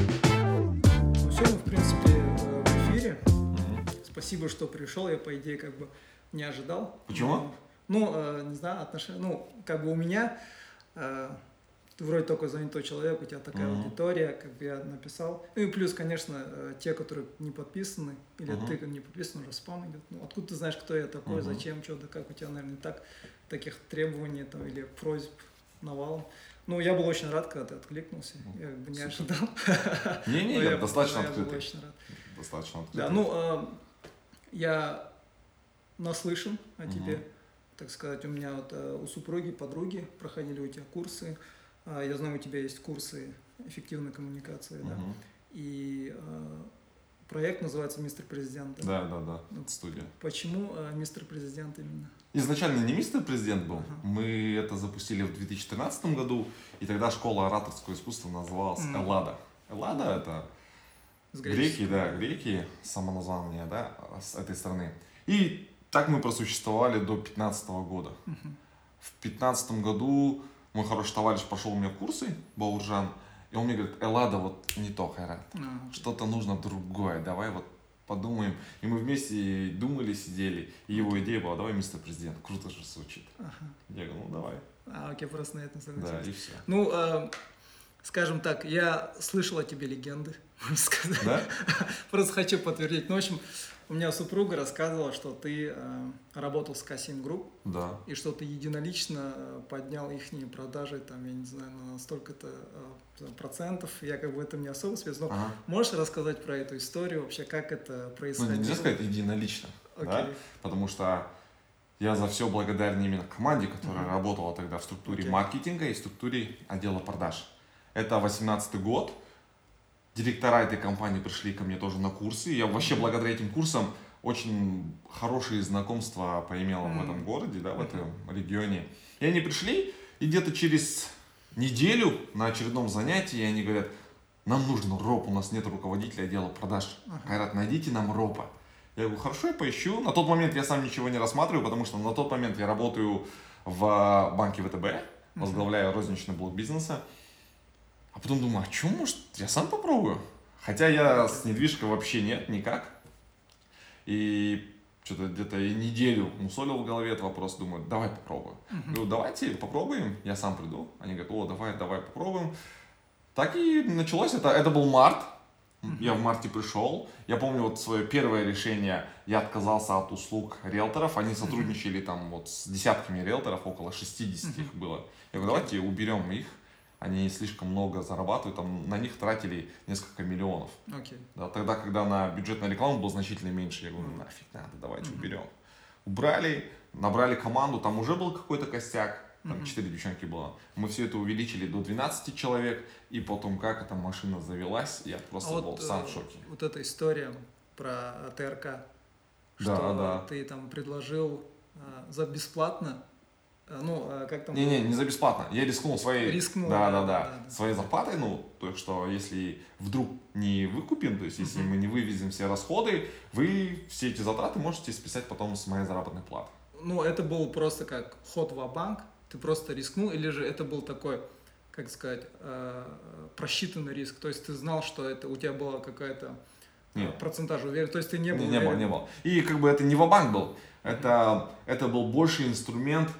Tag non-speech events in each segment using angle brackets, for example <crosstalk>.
Ну все, мы, в принципе, э, в эфире. Спасибо, что пришел. Я, по идее, как бы не ожидал. Почему? Ну, э, не знаю, отношения. Ну, как бы у меня э, ты вроде только занятой человек, у тебя такая Мгм. аудитория, как бы я написал. Ну и плюс, конечно, э, те, которые не подписаны, или Мгм. ты не подписан, уже спам идет. Ну, откуда ты знаешь, кто я такой, Мгм. зачем, что, да как у тебя, наверное, так таких требований там или просьб навалом. Ну, я был очень рад, когда ты откликнулся. Я как бы не Супер. ожидал. <laughs> Не-не, я я- достаточно но я был открытый. очень рад. Достаточно открытый. Да, ну, э, я наслышан о тебе, так сказать, у меня вот э, у супруги, подруги проходили у тебя курсы, А, я знаю, у тебя есть курсы эффективной коммуникации, да, и э, проект называется «Мистер Президент». Да, да, да, Ну, студия. Почему э, «Мистер Президент» именно? Изначально не мистер президент был. Мы это запустили в 2013 году, и тогда школа ораторского искусства называлась. Эллада. Эллада это греки, да, греки, самоназвание, да, с этой страны. И так мы просуществовали до 15 года. В 15 году мой хороший товарищ пошел у меня курсы, Бауржан, и он мне говорит, Эллада вот не то, Хайрат. Что-то нужно другое, давай вот подумаем. И мы вместе думали, сидели, и его идея была, давай, мистер президент, круто же звучит. ага. Я говорю, ну давай. А, окей, просто на этом Да, согласился. и все. Ну, э, скажем так, я слышал о тебе легенды, можно сказать. Да? <laughs> Просто хочу подтвердить. Ну, в общем, у меня супруга рассказывала, что ты э, работал с Касим Групп, Да. и что ты единолично э, поднял их продажи, там, я не знаю, на столько-то э, процентов. Я как бы в этом не особо связан. Но Ага. можешь рассказать про эту историю, вообще, как это Ну, происходило? нельзя сказать единолично, да? Окей. Потому что я за все благодарен именно команде, которая Мгм. работала тогда в структуре Окей. маркетинга и структуре отдела продаж. Это 18 год. Директора этой компании пришли ко мне тоже на курсы. Я вообще благодаря этим курсам очень хорошие знакомства поимел в Мгм. этом городе, да, в этом регионе. И они пришли, и где-то через неделю на очередном занятии они говорят, нам нужен РОП, у нас нет руководителя отдела продаж. Кайрат, найдите нам ропа. Я говорю, хорошо, я поищу. На тот момент я сам ничего не рассматриваю, потому что на тот момент я работаю в банке ВТБ, возглавляю розничный блок бизнеса. А потом думаю, а что, может, я сам попробую? Хотя я с недвижкой вообще нет, никак. И что-то где-то неделю мусолил в голове этот вопрос, думаю, давай попробую. Мгм. Говорю, давайте попробуем, я сам приду. Они говорят, о, давай, давай попробуем. Так и началось, это, это был март, я в марте пришел. Я помню вот свое первое решение, я отказался от услуг риэлторов, они сотрудничали там вот с десятками риэлторов, около 60 их было. Я говорю, давайте уберем их, они слишком много зарабатывают, там на них тратили несколько миллионов. Окей. Да, тогда, когда на бюджетную рекламу было значительно меньше, я говорю, нафиг надо, давайте уберем. Убрали, набрали команду, там уже был какой-то костяк, там. 4 девчонки было. Мы все это увеличили до 12 человек, и потом как эта машина завелась, я просто А был вот, сам э, в шоке. Вот эта история про ТРК, Да, что да. ты там предложил э, за бесплатно, ну, э, как там... Не-не, не за бесплатно. Я рискнул своей, Рискнул, да, да, да, своей зарплатой, ну, то, что если вдруг не выкупим, то есть если мы не вывезем все расходы, вы все эти затраты можете списать потом с моей заработной платы. Ну, это был просто как ход в банк ты просто рискнул, или же это был такой, как сказать, э, просчитанный риск, то есть ты знал, что это у тебя была какая-то э, Нет. процентаж уверен, то есть ты не был Не, не уверен. не было. И как бы это не ва-банк был. Это, это был больше инструмент,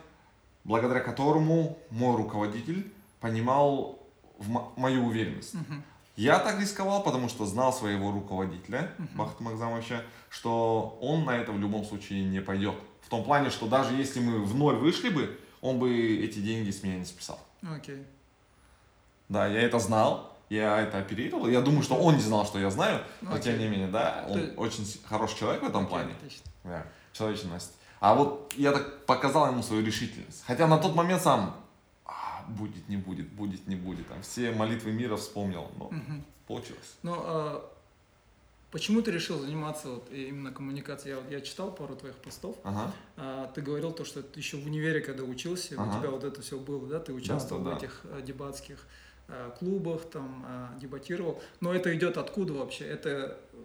благодаря которому мой руководитель понимал в мо- мою уверенность. Мгм. Я так рисковал, потому что знал своего руководителя, Мгм. Бахта Макзамовича, что он на это в любом случае не пойдет. В том плане, что даже если мы в ноль вышли бы, он бы эти деньги с меня не списал. Окей. Да, я это знал, я это оперировал. Я думаю, что он не знал, что я знаю, но тем не менее, да, он Ты- очень хороший человек в этом Окей, плане. отлично. Да, человечность. А вот я так показал ему свою решительность. Хотя на тот момент сам «А, будет, не будет, будет, не будет. Там все молитвы мира вспомнил, но Мгм. получилось. Ну, а почему ты решил заниматься вот именно коммуникацией? Я, вот- я читал пару твоих постов. Ага. А, ты говорил то, что ты еще в универе, когда учился, у Ага. тебя вот это все было, да? Ты участвовал да, в да. этих э, дебатских э, клубах, там а, дебатировал. Но это идет откуда вообще? Это э,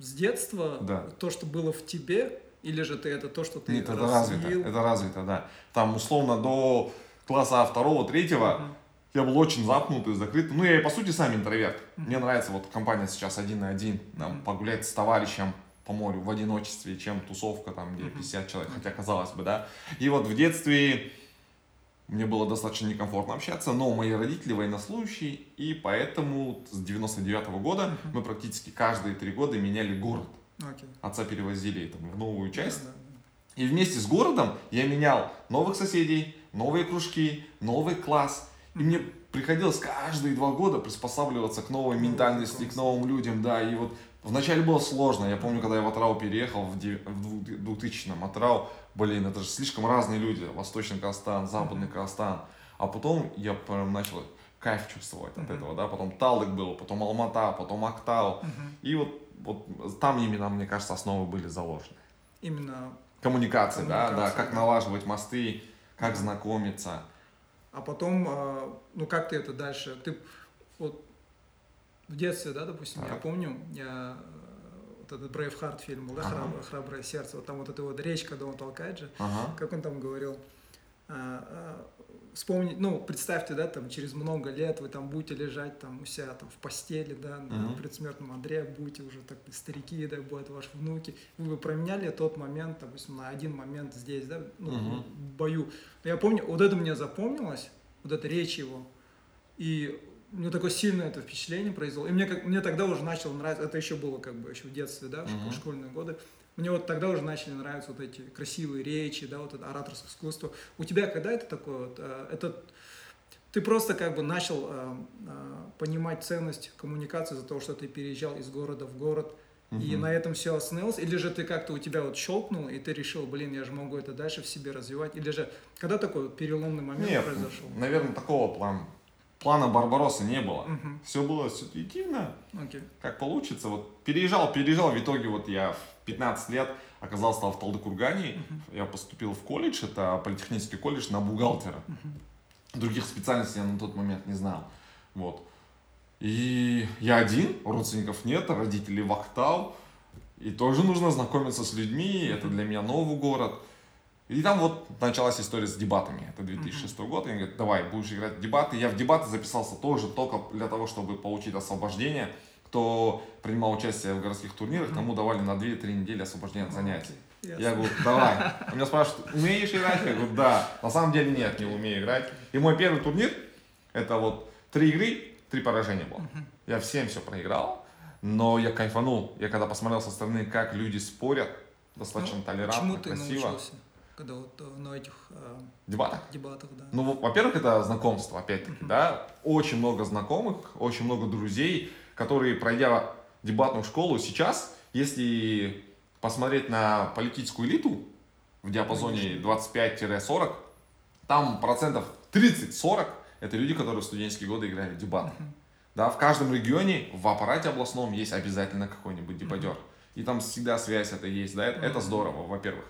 с детства? Да. То, что было в тебе? Или же ты это то, что ты Нет, это развито, это развито, да. Там условно до класса второго, третьего Мгм. я был очень запнутый, закрытый. Ну, я и по сути сам интроверт. Мне нравится вот компания сейчас один на один, там, погулять с товарищем по морю в одиночестве, чем тусовка там, где 50 человек, хотя казалось бы, да. И вот в детстве мне было достаточно некомфортно общаться, но мои родители военнослужащие, и поэтому с 99 -го года мы практически каждые три года меняли город. Окей. Отца перевозили там, в новую часть. Да, да, И вместе с городом я менял новых соседей, новые кружки, новый класс. И мне приходилось каждые два года приспосабливаться к новой ментальности, к новым людям, да. И вот вначале было сложно. Я помню, когда я в Атрау переехал в в 2000-м. Атрау, блин, это же слишком разные люди. Восточный Казахстан, Западный Казахстан. А потом я прям начал кайф чувствовать от этого, да. Потом Талдык был, потом Алмата, потом Актау. И вот, вот там именно, мне кажется, основы были заложены. Именно. Коммуникации, да, да, Коммуникации, как да. налаживать мосты, как знакомиться. А потом, а, ну как ты это дальше? Ты вот в детстве, да, допустим, я Так. помню, я вот этот Брейвхарт фильм был, да, Ага. «Храброе, «Храброе сердце», вот там вот эта вот речь, когда он толкает же, Ага. как он там говорил, а, а, вспомнить, ну, представьте, да, там, через много лет вы там будете лежать там у себя там в постели, да, на Мгм. предсмертном Андре, будете уже так старики, да, будут ваши внуки, вы бы променяли тот момент, допустим, на один момент здесь, да, ну, Мгм. в бою. Я помню, вот это мне запомнилось, вот эта речь его, и мне такое сильное это впечатление произвело. И мне, как, мне тогда уже начало нравиться, это еще было как бы еще в детстве, да, в Мгм. школьные годы. Мне вот тогда уже начали нравиться вот эти красивые речи, да, вот это ораторское искусство. У тебя когда это такое вот, э, это ты просто как бы начал э, э, понимать ценность коммуникации за то, что ты переезжал из города в город, и Мгм. на этом все остановилось, или же ты как-то у тебя вот щелкнул, и ты решил, блин, я же могу это дальше в себе развивать, или же когда такой переломный момент Нет, произошел? наверное, такого плана. Плана Барбаросса не было. Мгм. Все было ситуативно, Окей. как получится. Вот переезжал, переезжал, в итоге вот я 15 лет оказался в Талдыкургане. Я поступил в колледж, это политехнический колледж на бухгалтера. Других специальностей я на тот момент не знал. Вот. И я один, родственников нет, родителей в Актау. И тоже нужно знакомиться с людьми, это для меня новый город. И там вот началась история с дебатами. Это 2006 год. И они говорят, давай, будешь играть в дебаты. Я в дебаты записался тоже только для того, чтобы получить освобождение. Кто принимал участие в городских турнирах, тому давали на 2-3 недели освобождения от занятий. Окей, Я говорю, давай. Он меня спрашивает, умеешь играть? Я говорю, да. На самом деле нет, не умею играть. И мой первый турнир, это вот три игры, три поражения было. Я всем все проиграл, но я кайфанул. Я когда посмотрел со стороны, как люди спорят, достаточно Ну, толерантно, Чему ты красиво. научился, когда вот э, на этих э, дебатах. дебатах, да? Ну, во- во-первых, это знакомство, опять-таки, да. Очень много знакомых, очень много друзей, которые, пройдя дебатную школу сейчас, если посмотреть на политическую элиту в диапазоне 25-40, там процентов 30-40 это люди, которые в студенческие годы играли в дебаты. Да, в каждом регионе в аппарате областном есть обязательно какой-нибудь дебатер. И там всегда связь это есть, да, это, это здорово, во-первых.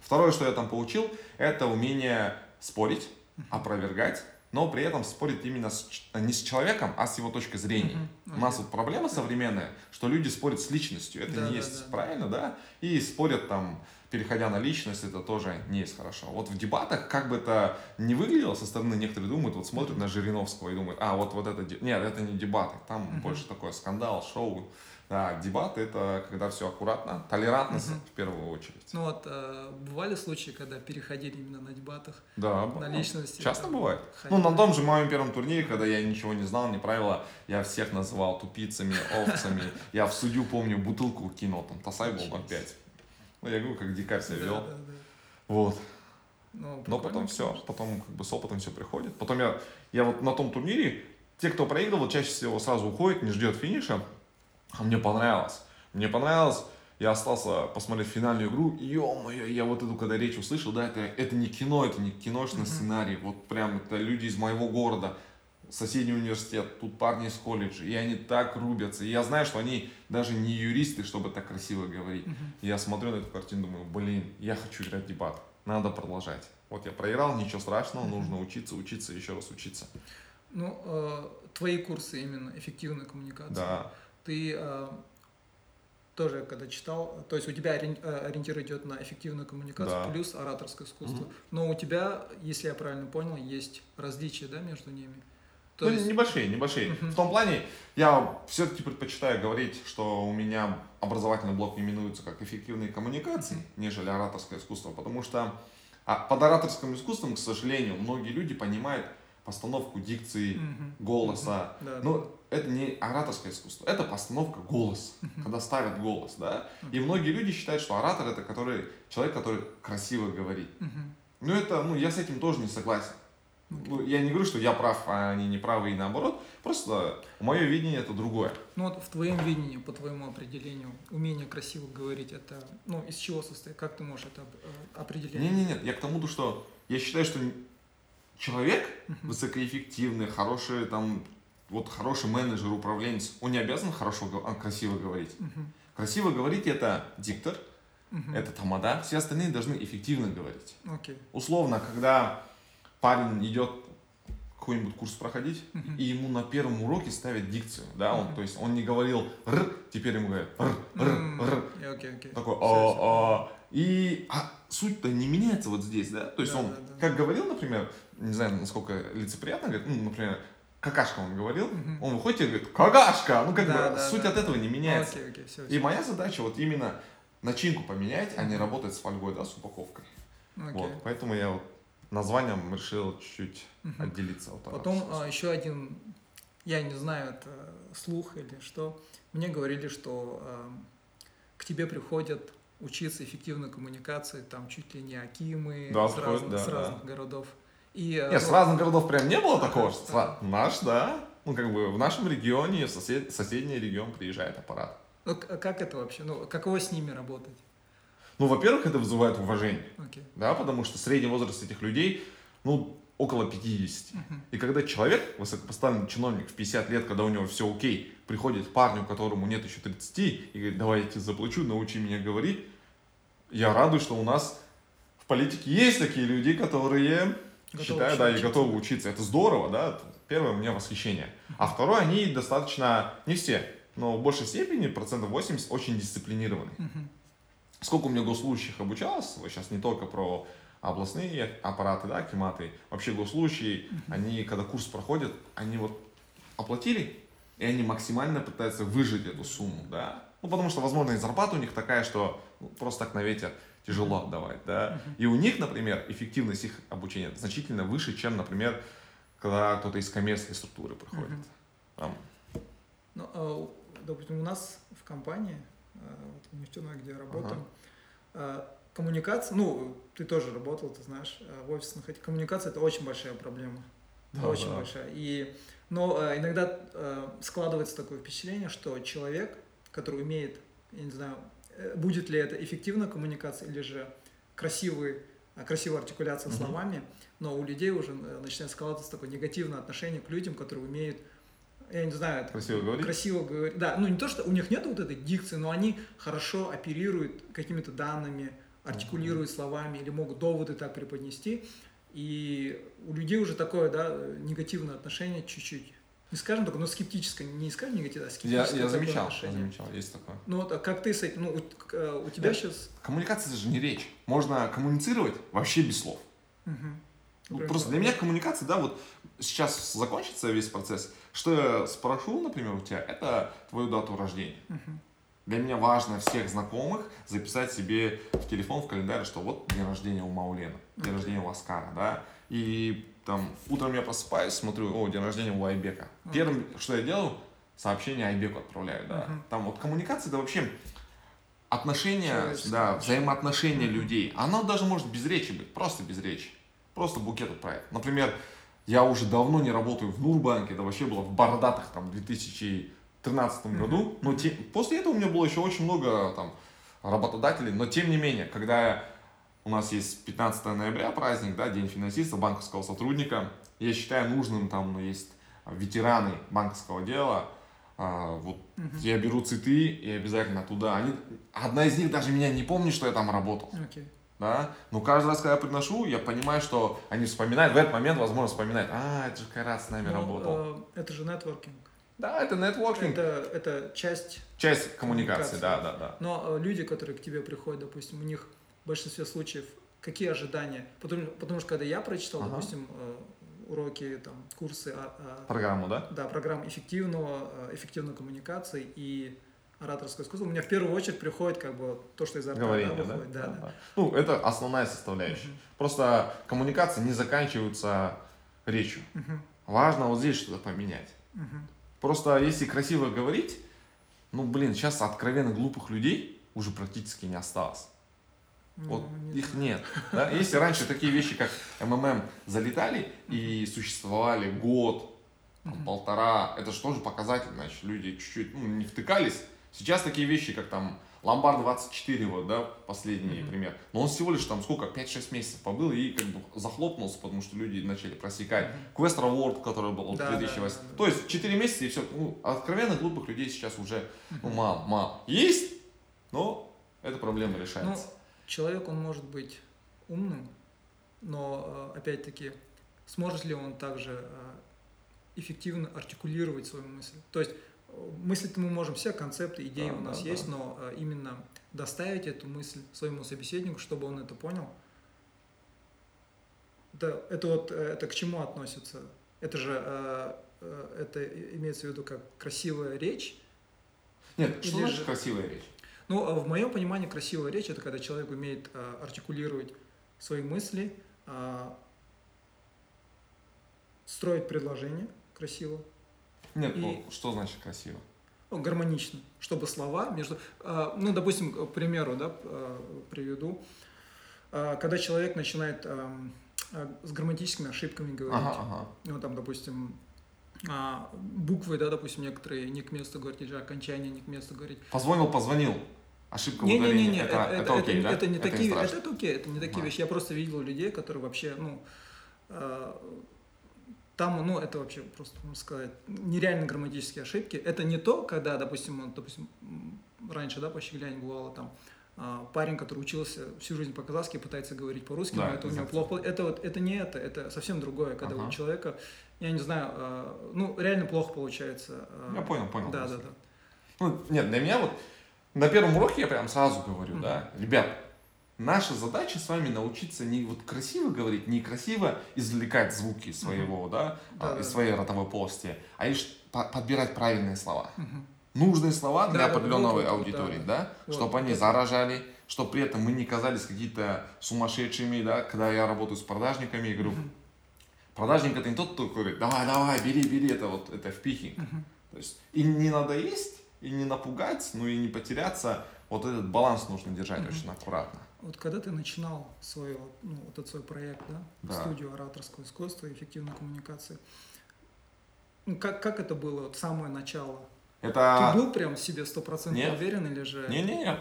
Второе, что я там получил, это умение спорить, опровергать, но при этом спорить именно с не с человеком, а с его точки зрения. Мгм. У нас вот проблема современная, что люди спорят с личностью, это Да, не да, есть да. правильно, да, и спорят там, переходя на личность, это тоже не есть хорошо. Вот в дебатах, как бы это не выглядело, со стороны некоторые думают, вот смотрят на Жириновского и думают, а, вот, вот это, нет, это не дебаты, там Мгм. больше такой скандал, шоу. Да, дебаты это когда все аккуратно, толерантность Мгм. в первую очередь. Ну вот, э, бывали случаи, когда переходили именно на дебатах, Да, на личности? Часто бывает. ходили? Ну, на том же моем первом турнире, когда я ничего не знал, не правила, я всех называл тупицами, овцами. Я в судью, помню, бутылку кинул, там, Тасай был 0,5. Ну, я говорю, как дикарь себя вел. да, да. Вот. Ну, Но потом все, потом как бы с опытом все приходит. Потом я, я вот на том турнире, те, кто проигрывал, чаще всего сразу уходит, не ждет финиша. А мне понравилось. Мне понравилось, я остался посмотреть финальную игру. Ё-моё, я вот эту, когда речь услышал, да, это, это не кино, это не киношный Мгм. сценарий. Вот прям это люди из моего города, соседний университет, тут парни из колледжа, и они так рубятся. И я знаю, что они даже не юристы, чтобы так красиво говорить. И Я смотрю на эту картину, думаю, блин, я хочу играть в дебат, надо продолжать. Вот я проиграл, ничего страшного, нужно учиться, учиться, еще раз учиться. Ну, э, твои курсы именно эффективной коммуникации. Да, Ты э, тоже, когда читал, то есть у тебя э, ориентир идет на эффективную коммуникацию Да. плюс ораторское искусство. Мгм. Но у тебя, если я правильно понял, есть различия, да, между ними. То ну, есть- небольшие, небольшие. Мгм. В том плане, я все-таки предпочитаю говорить, что у меня образовательный блок именуется как эффективные коммуникации, нежели ораторское искусство, потому что а, под ораторским искусством, к сожалению, многие люди понимают постановку дикции, Мгм. голоса. Да, Ну, это не ораторское искусство, это постановка голоса, когда ставят голос, да. И многие люди считают, что оратор это который, человек, который красиво говорит. Ну, это, ну, я с этим тоже не согласен. Ну, я не говорю, что я прав, а они не правы и наоборот. Просто мое видение это другое. Ну вот в твоем видении, по твоему определению, умение красиво говорить, это, ну, из чего состоит? Как ты можешь это э, определить? Не, не, нет, я к тому, то, что я считаю, что человек высокоэффективный, хороший там, вот хороший менеджер, управленец, он не обязан хорошо, а, красиво говорить. Мгм. Красиво говорить это диктор, Мгм. это тамада, все остальные должны эффективно говорить. Окей. Условно, когда парень идет какой-нибудь курс проходить, Мгм. и ему на первом уроке ставят дикцию, да, он, Мгм. то есть он не говорил р, теперь ему говорят р, р, р, такой, а, а, и а суть-то не меняется вот здесь, да, то есть Да, он, да, да. как говорил, например, не знаю, насколько лицеприятно, говорит, ну, например, какашка он говорил, Мгм. он выходит и говорит, какашка, ну, как Да, бы, да, суть да. от этого не меняется. Окей, окей, все. И моя задача вот именно начинку поменять, а не работать с фольгой, да, с упаковкой. Окей. Вот, поэтому я вот названием решил чуть-чуть Мгм. отделиться от Потом а, еще один, я не знаю, это слух или что, мне говорили, что а, к тебе приходят учиться эффективной коммуникации, там чуть ли не акимы Да, с, разных, да, с да. разных городов. И, а, Нет, с ну, разных городов прям не было такого, что наш, да. Ну, как бы в нашем регионе, сосед... соседний регион приезжает аппарат. ну, к- как это вообще? Ну, каково с ними работать? Ну, во-первых, это вызывает уважение, Окей. да, потому что средний возраст этих людей, ну, около 50. Мгм. И когда человек, высокопоставленный чиновник в 50 лет, когда у него все окей, приходит к парню, которому нет еще 30, и говорит, давай я тебе заплачу, научи меня говорить, я радуюсь, что у нас в политике есть такие люди, которые Готовы считаю, да, и учиться. готовы учиться. Это здорово, да. Первое, у меня восхищение. А второе, они достаточно, не все, но в большей степени, процентов 80, очень дисциплинированы. Мгм. Сколько у меня госслужащих обучалось, вот сейчас не только про областные аппараты, да, акиматы, вообще госслужащие, они, когда курс проходят, они вот оплатили, и они максимально пытаются выжить эту сумму, да. Ну, потому что, возможно, и зарплата у них такая, что ну, просто так на ветер тяжело отдавать, да. И у них, например, эффективность их обучения значительно выше, чем, например, когда кто-то из коммерческой структуры приходит. Там, Ну, а, допустим, у нас в компании, а, вот в нефтяной, где я работаю, а, коммуникация, ну, ты тоже работал, ты знаешь, а, в этих коммуникация это очень большая проблема. Да, очень да. большая. И, но иногда складывается такое впечатление, что человек, который умеет, я не знаю, э, будет ли это эффективная коммуникация или же красивый, а, красивая артикуляция Мгм. словами, но у людей уже э, начинает складываться такое негативное отношение к людям, которые умеют, я не знаю, Красиво говорить? красиво говорить. Да, ну не то, что у них нет вот этой дикции, но они хорошо оперируют какими-то данными, артикулируют словами или могут доводы так преподнести. И у людей уже такое, да, негативное отношение чуть-чуть. Не скажем такое, но скептическое, не скажем негативное, а я, скептическое я такое замечал, я замечал, есть такое. Ну вот, а как ты с этим, ну, у, э, у тебя Нет. сейчас... Коммуникация это же не речь. Можно коммуницировать вообще без слов. Ну, просто для меня коммуникация, да, вот сейчас закончится весь процесс. Что я спрошу, например, у тебя, это твою дату рождения. Для меня важно всех знакомых записать себе в телефон, в календарь, что вот день рождения у Маулена, день Окей. рождения у Аскара, да. И там утром я просыпаюсь, смотрю, о, день рождения у Айбека. Первым, что я делаю, сообщение Айбеку отправляю, да. Мгм. Там вот коммуникация, это вообще отношения, да, взаимоотношения Мгм. людей. Оно даже может без речи быть, просто без речи. Просто букет отправить. Например, я уже давно не работаю в Нурбанке, это вообще было в бородатых там 2013 Мгм. году. Но те- после этого у меня было еще очень много там работодателей, но тем не менее, когда у нас есть 15 ноября праздник, да, День финансиста, банковского сотрудника, я считаю нужным, там ну, есть ветераны банковского дела, а, вот Мгм. я беру цветы и обязательно туда. Они, одна из них даже меня не помнит, что я там работал. Окей. Да? Но каждый раз, когда я приношу, я понимаю, что они вспоминают, в этот момент, возможно, вспоминают, а, это же Кайрат с нами Ну, работал. э, это же нетворкинг. Да, это нетворкинг. Это, это часть Часть коммуникации, коммуникации. да, да, да. Но э, люди, которые к тебе приходят, допустим, у них в большинстве случаев какие ожидания? Потому, потому что когда я прочитал, Ага. допустим, э, уроки, там, курсы, а, а, Программу, да? да, программ эффективного, э, эффективной коммуникации и ораторское искусство, у меня в первую очередь приходит как бы то, что изо рта да, Говорение, да? выходит. Да, да. Ну, это основная составляющая. Мгм. Просто коммуникации не заканчиваются речью. Мгм, Важно вот здесь что-то поменять. мгм. Просто если красиво говорить, ну, блин, сейчас откровенно глупых людей уже практически не осталось. Вот Ну, не их нет. Да? Если раньше такие вещи, как МММ, залетали и существовали год, там, полтора, это же тоже показатель, значит, люди чуть-чуть ну, не втыкались. Сейчас такие вещи, как там Ломбард 24, вот, да, последний Мгм. пример. Но он всего лишь там сколько, 5-6 месяцев побыл и как бы захлопнулся, потому что люди начали просекать. Мгм. Quest Reward, который был Да, да, 2008. да, да. То есть 4 месяца и все. Ну, откровенно глупых людей сейчас уже ну, Мгм. мало, мало. Есть, но эта проблема Ну, решается. Человек, он может быть умным, но, э, опять-таки, сможет ли он также э, эффективно артикулировать свою мысль? То есть, э, мыслить мы можем все, концепты, идеи Да, у нас да, есть, да. но именно доставить эту мысль своему собеседнику, чтобы он это понял, это, это вот, это к чему относится? Это же, это имеется в виду как красивая речь, Нет, что или значит же- красивая речь? Ну, а в моем понимании красивая речь это когда человек умеет а, артикулировать свои мысли, а, строить предложение красиво, Нет, И- ну, что значит красиво? ну, гармонично, чтобы слова между, а, ну, допустим, к примеру, да, приведу, когда человек начинает с грамматическими ошибками говорить, Ага, ага. ну, там, допустим, а, буквы, да, допустим, некоторые не к месту говорить, или окончания не к месту говорить. Позвонил, позвонил. Ошибка в Не, не, не, ударении. не, это, это, окей, да? это не такие, страшно. это, это окей, это не такие Да. вещи. Я просто видел людей, которые вообще, ну, э, там, ну, это вообще просто, можно сказать, нереально грамматические ошибки. Это не то, когда, допустим, вот, допустим, раньше, да, по Щегляне бывало там а, парень, который учился всю жизнь по-казахски, пытается говорить по-русски, Да, но это у него плохо. Это вот, это не это, это совсем другое, когда Ага. у человека, я не знаю, э, ну, реально плохо получается. э, Я понял, понял. Да, да, да. Ну, нет, для меня вот на первом уроке я прям сразу говорю, да, ребят, наша задача с вами научиться не вот красиво говорить, не красиво извлекать звуки своего, да, а, Да, из да. своей ротовой полости, а лишь по- подбирать правильные слова. Нужные слова Да, для да, да, определенной вот, аудитории, да, да, Вот, чтобы они заражали, чтобы при этом мы не казались какие-то сумасшедшими, да, когда я работаю с продажниками, я говорю, Мгм. продажник это не тот, кто говорит, давай, давай, бери, бери, это вот, это впихи. Мгм. То есть и не надо есть, и не напугать, ну и не потеряться. Вот этот баланс нужно держать Мгм. очень аккуратно. Вот когда ты начинал свой, ну, вот этот свой проект, да, Да. студию ораторского искусства и эффективной коммуникации, ну, как, как это было, вот самое начало? Это... Ты был прям в себе стопроцентно уверен или же... Не-не-не,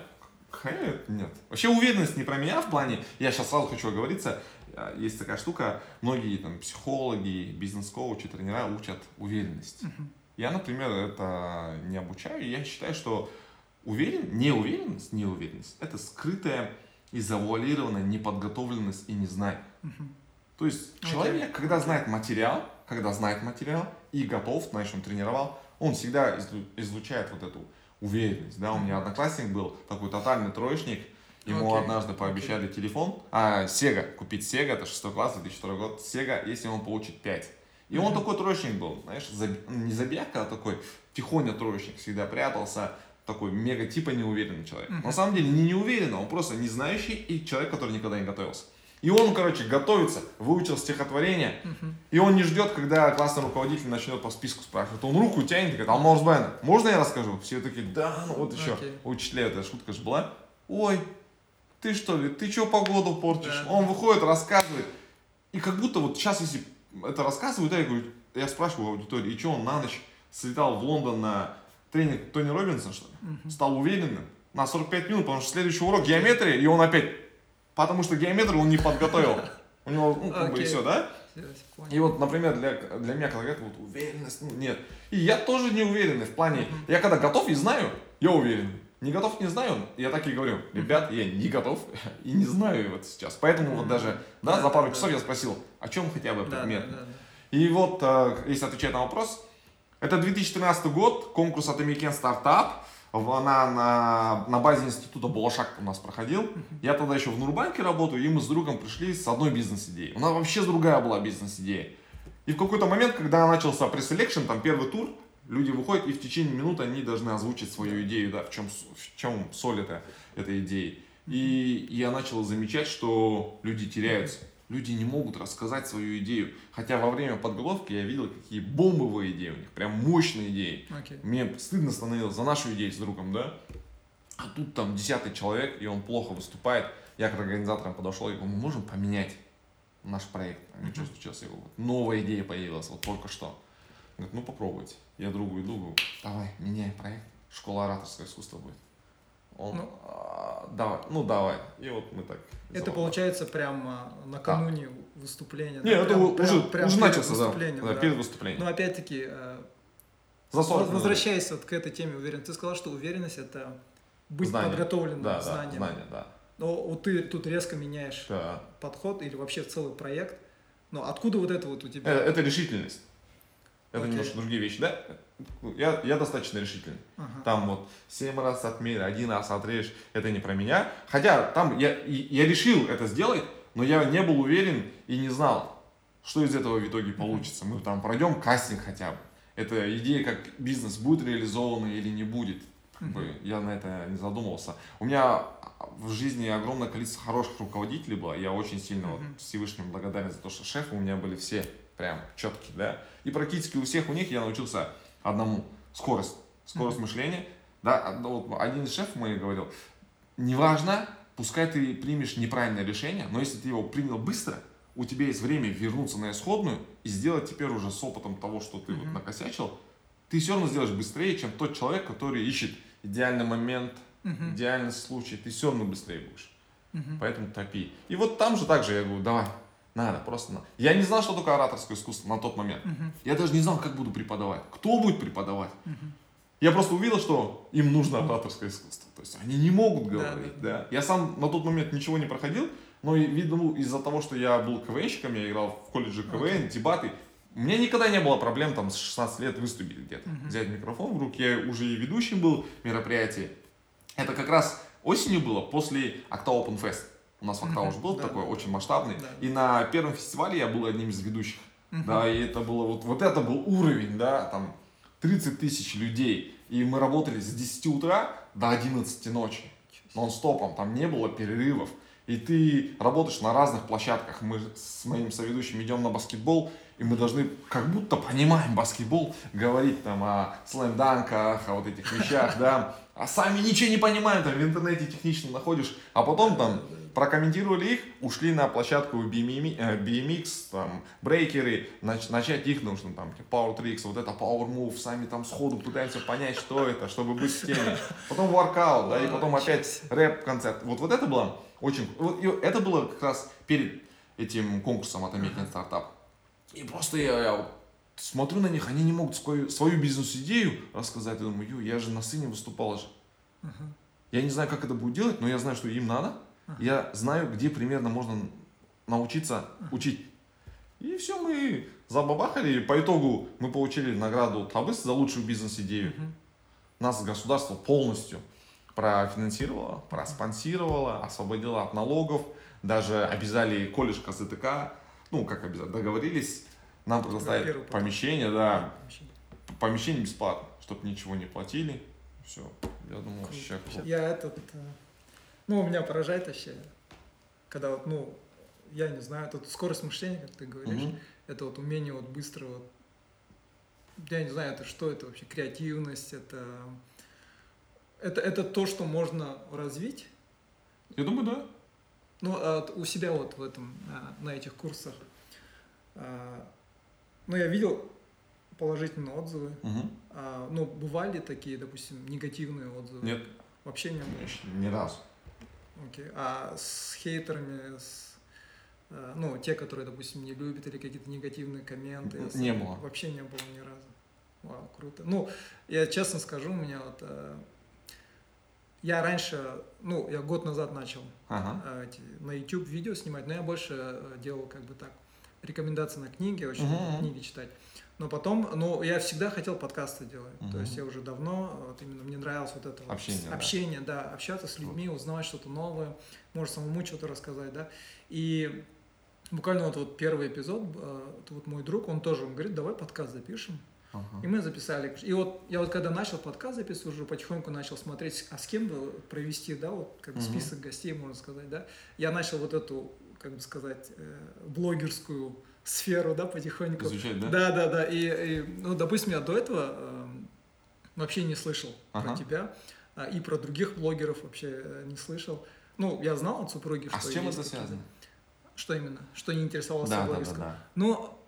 нет. Вообще уверенность не про меня в плане, я сейчас сразу хочу оговориться, а, есть такая штука, многие там психологи, бизнес-коучи, тренера учат уверенность. Мгм. Я, например, это не обучаю, я считаю, что уверен, неуверенность, неуверенность, это скрытая и завуалированная неподготовленность и незнание. Мгм. То есть человек, когда знает материал, когда знает материал и готов, значит, он тренировал, он всегда излу- излучает вот эту уверенность, да, у меня одноклассник был такой тотальный троечник, ему Окей, однажды пообещали телефон, а, Sega, купить Sega, это 6 класс, 2002 год, Sega, если он получит 5. И он такой троечник был, знаешь, заби- не забияка, а такой тихоня троечник, всегда прятался, такой мега типа неуверенный человек. Мгм. На самом деле не неуверенный, он просто не знающий и человек, который никогда не готовился. И он, короче, готовится, выучил стихотворение, Мгм. и он не ждет, когда классный руководитель начнет по списку спрашивать. Он руку тянет и говорит, Алмаз Бен, можно я расскажу? Все такие, да, ну вот еще. У учителя эта шутка же была. Ой, ты что ли, ты что погоду портишь? Да. Он выходит, рассказывает. И как будто вот сейчас, если это рассказывают, да, я говорю, я спрашиваю у аудитории, и что он на ночь слетал в Лондон на тренинг Тони Робинса, что ли? Мгм. Стал уверенным на 45 минут, потому что следующий урок геометрия, и он опять, потому что геометрию он не подготовил. У него, ну, как бы, и все, да? И вот, например, для, для меня, когда говорят, вот уверенность, ну, нет. И я тоже не уверенный в плане, я когда готов и знаю, я уверен. Не готов, не знаю, я так и говорю, ребят, я не готов и не знаю вот сейчас. Поэтому вот даже, да, за пару часов я спросил, о чем хотя бы Да, предмет. да, да, да. И вот, э, если отвечать на вопрос, это 2013 год, конкурс от American Startup, она на, на базе института Болашак у нас проходил. Я тогда еще в Нурбанке работаю, и мы с другом пришли с одной бизнес-идеей. У нас вообще другая была бизнес-идея. И в какой-то момент, когда начался pre-selection, там первый тур, люди выходят, и в течение минуты они должны озвучить свою идею, да, в чем, в чем соль это, этой идеи. И я начал замечать, что люди теряются. Люди не могут рассказать свою идею. Хотя во время подготовки я видел, какие бомбовые идеи у них, прям мощные идеи. Окей. Мне стыдно становилось за нашу идею с другом, да? А тут там десятый человек, и он плохо выступает. Я к организаторам подошел и говорю, мы можем поменять наш проект. Они что случилось? Я говорю, вот новая идея появилась, вот только что. Говорит, ну попробуйте. Я другу иду, говорю, давай, меняй проект. Школа ораторского искусства будет. Он, Ну. «А, давай, ну давай. И вот мы так. Это за- получается прям а, накануне выступления. Не, да? это Прям- прям- уже, прям уже перед начался, да, выступлением, да, да. перед выступлением. Но опять-таки, э, За 40 минут. возвращаясь вот к этой теме уверенности, ты сказал, что уверенность это быть Знание. подготовленным Да, да, знанием. знания, да. Но вот ты тут резко меняешь да. подход или вообще целый проект. Но откуда вот это вот у тебя? Э, Это решительность. Это Окей. немножко другие вещи, да? Я, я достаточно решительный. Ага. Там вот семь раз отмерь, один раз отрежь, это не про меня. Хотя там я, я решил это сделать, но я не был уверен и не знал, что из этого в итоге получится. Мы там пройдем кастинг хотя бы. Эта идея, как бизнес будет реализована или не будет. Как бы Я на это не задумывался. У меня в жизни огромное количество хороших руководителей было. Я очень сильно вот Мгм. Всевышнему благодарен за то, что шефы у меня были все прям четкие, да. И практически у всех у них я научился одному скорость, скорость мышления. Да, вот один из шефов мой говорил, неважно, пускай ты примешь неправильное решение, но если ты его принял быстро, у тебя есть время вернуться на исходную и сделать теперь уже с опытом того, что ты вот накосячил, ты все равно сделаешь быстрее, чем тот человек, который ищет идеальный момент, идеальный случай, ты все равно быстрее будешь. Поэтому топи. И вот там же также я говорю, давай, надо, просто надо. Я не знал, что такое ораторское искусство на тот момент. Мгм. Я даже не знал, как буду преподавать, кто будет преподавать. Мгм. Я просто увидел, что им нужно ораторское искусство. То есть они не могут Да, говорить. да, Да, Я сам на тот момент ничего не проходил, но видно, из-за того, что я был КВНщиком, я играл в колледже КВН, дебаты, у меня никогда не было проблем там с 16 лет выступить где-то. Мгм. Взять микрофон в руки, я уже и ведущим был мероприятий. Это как раз осенью было, после Акта Open Fest. У нас в Акта Мгм, уже был да. такой, очень масштабный. Да. И на первом фестивале я был одним из ведущих. Да, и это было вот, вот это был уровень, да, там 30 тысяч людей. И мы работали с 10 утра до 11 ночи. Нон-стопом, там не было перерывов. И ты работаешь на разных площадках. Мы с моим соведущим идем на баскетбол, и мы должны, как будто понимаем баскетбол, говорить там о слэм-данках, о вот этих вещах, да. А сами ничего не понимаем, там в интернете технично находишь. А потом там прокомментировали их, ушли на площадку BMX, э, там, брейкеры, нач- начать их нужно, там, Power Tricks, вот это Power Move, сами там сходу пытаемся понять, что это, чтобы быть в теме. Потом воркаут, да, и потом опять рэп-концерт. Вот, вот это было очень, вот, это было как раз перед этим конкурсом «Отметен стартап». И просто я, я вот смотрю на них, они не могут свою, свою бизнес-идею рассказать. Я думаю, ю, я же на сцене выступал же. Ага. Я не знаю, как это будет делать, но я знаю, что им надо. Я знаю, где примерно можно научиться учить. И все, мы забабахали. По итогу мы получили награду Табыс за лучшую бизнес-идею. Мгм. Нас государство полностью профинансировало, проспонсировало, освободило от налогов. Даже обязали колледж КЗТК, ну, как обязали, договорились, нам предоставить помещение, да, помещение бесплатно, чтобы ничего не платили. Все, я думаю, вообще круто. Я этот, э, ну, меня поражает вообще, когда вот, ну, я не знаю, тут скорость мышления, как ты говоришь, Мгм. это вот умение вот быстро вот, я не знаю, это что это вообще, креативность, это, это, это то, что можно развить, Я думаю, да. Ну, а у себя вот в этом, а, на этих курсах, а, ну, я видел положительные отзывы, Мгм. а, ну, бывали такие, допустим, негативные отзывы? Нет, Вообще не было? ни разу. Окей. А с хейтерами, с, ну, те, которые, допустим, не любят или какие-то негативные комменты? Н- с- не было. Вообще не было ни разу. Вау, круто. Ну, я честно скажу, у меня вот... я раньше, ну, я год назад начал Ага. э, на YouTube видео снимать, но я больше э, делал как бы так рекомендации на книги, очень мгм. книги читать. Но потом, ну, я всегда хотел подкасты делать. То Мгм. есть я уже давно, вот именно мне нравилось вот это вот Общение, да. общение, да, общаться с людьми, узнавать что-то новое, может самому что-то рассказать, да. И буквально вот, вот первый эпизод, э, вот мой друг, он тоже, он говорит, давай подкаст запишем. Ага. И мы записали. И вот я вот когда начал подкаст записывать, уже потихоньку начал смотреть, а с кем бы провести, да, вот как бы Мгм. список гостей, можно сказать, да. Я начал вот эту, как бы сказать, э, блогерскую сферу, да, потихоньку. Изучать, да? Да, да, да. И, и, ну, допустим, я до этого эм, вообще не слышал Ага. про тебя, а, и про других блогеров вообще э, не слышал. Ну, я знал от супруги, А что с чем это связано? Что именно? Что не интересовался Да, да, да, да. Ну,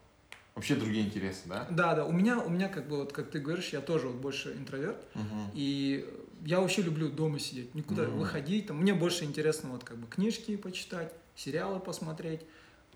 Вообще другие интересы, да? да, да, у меня, у меня как бы вот, как ты говоришь, я тоже вот больше интроверт, Мгм. и я вообще люблю дома сидеть, никуда Мгм. выходить. Там, мне больше интересно вот как бы книжки почитать, сериалы посмотреть,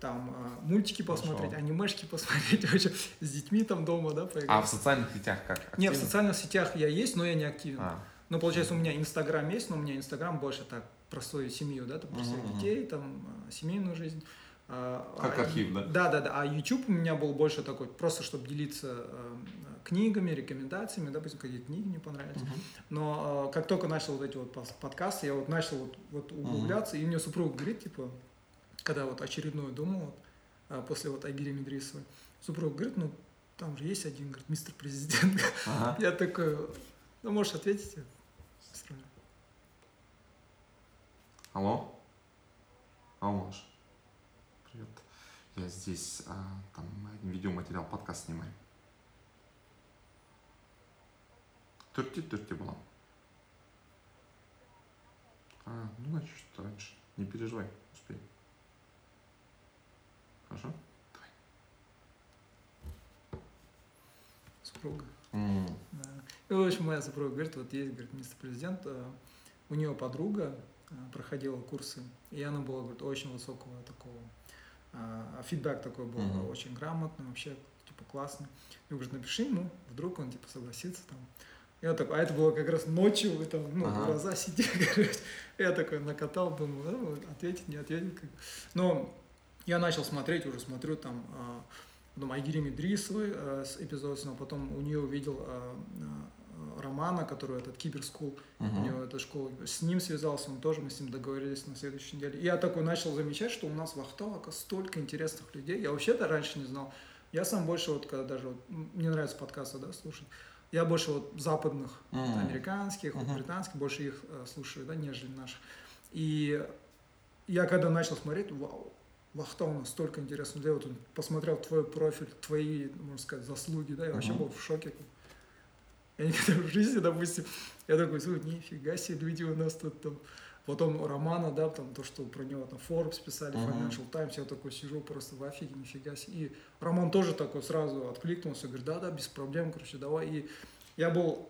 там а, мультики Хорошо. посмотреть, анимешки посмотреть, <laughs> вообще с детьми там дома, да, поиграть. А в социальных сетях как? Не, в Активно? социальных сетях я есть, но я не активен. А, Ну, получается, у меня Инстаграм есть, но у меня Инстаграм больше так про свою семью, да, там, про своих детей, там, а, семейную жизнь. А, Как а, архив, да? Да, да, да. А YouTube у меня был больше такой, просто чтобы делиться э, книгами, рекомендациями, допустим, какие книги мне понравились. Мгм. Но э, как только начал вот эти вот подкасты, я вот начал вот, вот углубляться, и мне супруг говорит, типа, когда вот очередную думал, вот, а, после вот Агири Медрисовой, супруг говорит, ну, там же есть один, говорит, мистер президент. Ага. <laughs> Я такой, ну, можешь ответить? Алло? Алло, Маш. Привет. Я здесь, а, там, видеоматериал, подкаст снимаю. Турти-турти была. А, ну, значит, что раньше. Не переживай, успей. Хорошо? Супруга. М, Да. И, в общем, моя супруга говорит, вот есть, говорит, мистер президент, э, у нее подруга э, проходила курсы, и она была, говорит, очень высокого такого, а, фидбэк такой был, Мгм. очень грамотный, вообще, типа, классный. И говорит, напиши ему, вдруг он, типа, согласится там. Я такой, а это было как раз ночью, вы там, ну, Ага. глаза сидели, <laughs> короче. Я такой накатал, думаю, да, вот, ответить, не ответить. как. Но я начал смотреть, уже смотрю там, а, потом Айгири Медрисовой э, с эпизод снял, потом у нее увидел а, а, Романа, который этот киберскул, у мгм. него эта школа, с ним связался, он тоже, мы с ним договорились на следующей неделе. И я такой начал замечать, что у нас в Ахтау столько интересных людей. Я вообще-то раньше не знал. Я сам больше вот, когда даже, вот, мне нравится подкасты, да, слушать, я больше вот западных, М. американских, Мгм. британских, больше их э, слушаю, да, нежели наших. И я когда начал смотреть, вау, в Ахтау у нас столько интересных людей, вот он посмотрел твой профиль, твои, можно сказать, заслуги, да, я вообще Мгм. был в шоке. Я никогда в жизни, допустим, я такой, слушай, нифига себе, люди у нас тут там. Потом Романа, да, там то, что про него там Forbes писали. Financial Times, я такой сижу просто в офиге, нифига себе. И Роман тоже такой сразу откликнулся, говорит, да-да, без проблем, короче, давай. И я был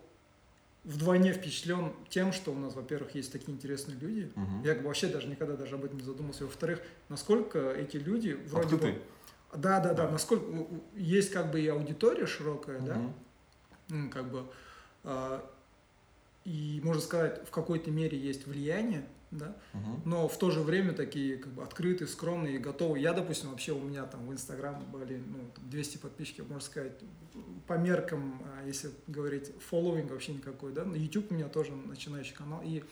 вдвойне впечатлен тем, что у нас, во-первых, есть такие интересные люди. Мгм. Я вообще даже никогда даже об этом не задумывался. Во-вторых, насколько эти люди вроде бы... Открытый. Да, да, да, Да. насколько есть как бы и аудитория широкая, да, Мгм. ну, как бы, а, и, можно сказать, в какой-то мере есть влияние, да, Мгм. но в то же время такие как бы открытые, скромные готовые. Я, допустим, вообще у меня там в Инстаграм были ну, там 200 подписчиков, можно сказать, по меркам, а, если говорить, фолловинг вообще никакой, да, на YouTube у меня тоже начинающий канал, и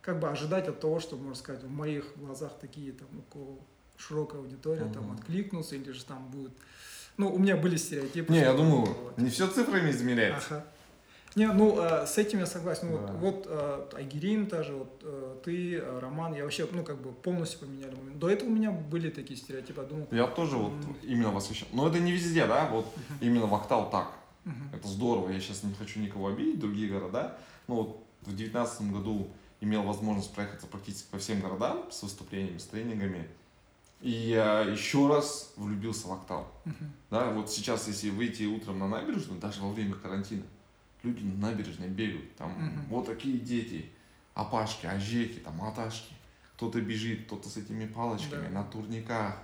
как бы ожидать от того, что, можно сказать, в моих глазах такие там у кого широкая аудитория там Мгм. откликнутся или же там будет... Ну, у меня были стереотипы. Не, я думаю, вот. не все цифрами измеряется. Ага. Не, ну, э, с этим я согласен. Ну, Да. Вот, вот э, Айгерим тоже, вот э, ты, э, Роман, я вообще, ну, как бы полностью поменяли. момент. До этого у меня были такие стереотипы, я думал, Я тоже вот именно восхищен. Но это не везде, да, вот именно в Актау так. Это здорово, я сейчас не хочу никого обидеть, другие города. Но вот в девятнадцатом году имел возможность проехаться практически по всем городам с выступлениями, с тренингами. И я еще раз влюбился в Актау. мгм. Да, вот сейчас, если выйти утром на набережную, даже во время карантина, люди на набережной бегают, там Мгм. вот такие дети, апашки, ажеки, там аташки, кто-то бежит, кто-то с этими палочками Да. на турниках.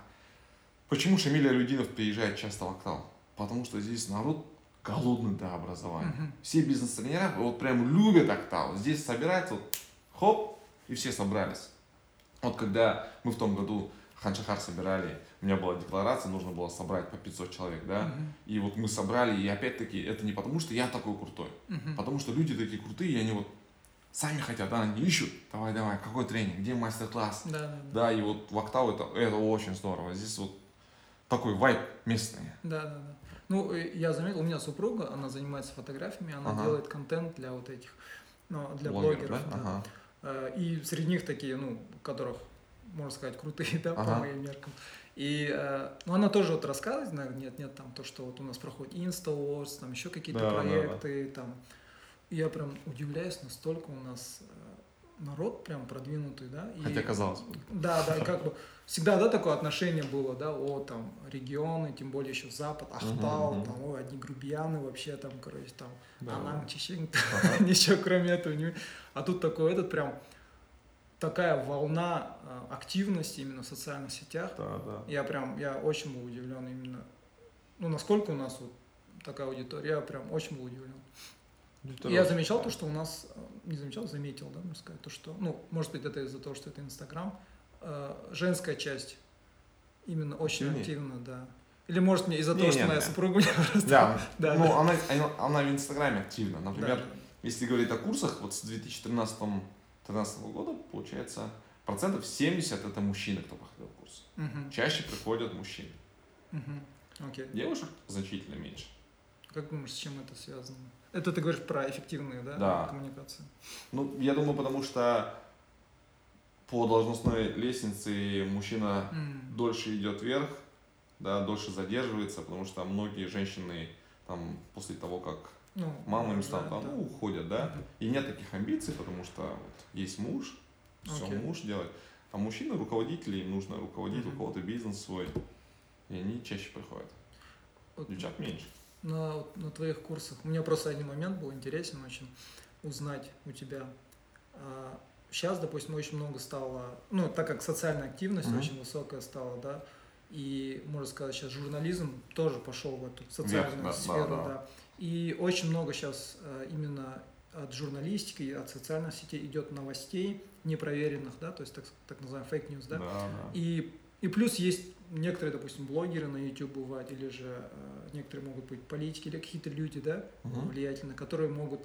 Почему Шамиль Алюдинов приезжает часто в Актау? Потому что здесь народ голодный до образования. Мгм. Все бизнес-тренера вот прям любят Актау. Здесь собирается, вот, хоп, и все собрались. Вот когда мы в том году Ханшахар собирали, у меня была декларация, нужно было собрать по 500 человек, да, Мгм. и вот мы собрали, и опять-таки, это не потому, что я такой крутой, Мгм. потому что люди такие крутые, и они вот сами хотят, да, они ищут, давай, давай, какой тренинг, где мастер-класс. Да, да, да. Да, и вот в Октау это, это очень здорово. Здесь вот такой вайб местный. Да, да, да. Ну, э, я заметил, у меня супруга, она занимается фотографиями, она Ага. делает контент для вот этих, ну, для Блогеров, блогеров. да? да. Ага. Э, И среди них такие, ну, которых, можно сказать, крутые, <laughs> да, по Ага. моим меркам. И, э, ну, она тоже вот рассказывает, нет, нет, там, то, что вот у нас проходит Insta Wars, там еще какие-то Да, да, да. проекты, там. Я прям удивляюсь, настолько у нас э, народ прям продвинутый, да. И, Хотя казалось бы. Да, да, как бы всегда, да, такое отношение было, да, о, там, регионы, тем более еще Запад, Ахтал, мгм. там, ой, одни грубияны вообще, там, короче, там, Да. Анам, Чечень, Ага. <laughs> ничего кроме этого не... А тут такой этот прям такая волна э, активности именно в социальных сетях. Да, да. Я прям, я очень был удивлен именно, ну, насколько у нас вот такая аудитория, я прям очень был удивлен. И я замечал то, что у нас, э, не замечал, заметил, да, можно сказать, то, что, ну, может быть, это из-за того, что это Инстаграм, э, женская часть именно очень Активнее? активно, да. Или может мне из-за Не, того, что не, моя не. супруга у просто... Да, <laughs> Да, ну да. Она, она, она в Инстаграме активна. Например, да. если говорить о курсах, вот с 2013 13 года, получается, процентов 70 это мужчины, кто проходил курс. Мгм, Чаще приходят мужчины. мгм. Окей. Девушек значительно меньше. Как думаешь, с чем это связано? Это ты говоришь про эффективные, да, Да. коммуникации? Ну, я думаю, потому что по должностной лестнице мужчина М, дольше идет вверх, да, дольше задерживается, потому что многие женщины там после того, как Ну, мамами да, станут, да, там, ну, уходят, да, и нет таких амбиций, потому что вот есть муж, все Окей. муж делает, а мужчины руководители, им нужно руководить, у Мгм. кого-то бизнес свой, и они чаще приходят, Вот девчат меньше. на, на твоих курсах. У меня просто один момент был интересен очень узнать у тебя. сейчас, допустим, очень много стало, ну, так как социальная активность Мгм. очень высокая стала, да, и, можно сказать, сейчас журнализм тоже пошел в эту социальную да, да, сферу, да. да. И очень много сейчас именно от журналистики, от социальных сетей идет новостей непроверенных, да, то есть так, так называемый фейк news, да, Да, да. и, и плюс есть некоторые, допустим, блогеры на YouTube бывают, или же э, некоторые могут быть политики или какие-то люди, да, Мгм. влиятельные, которые могут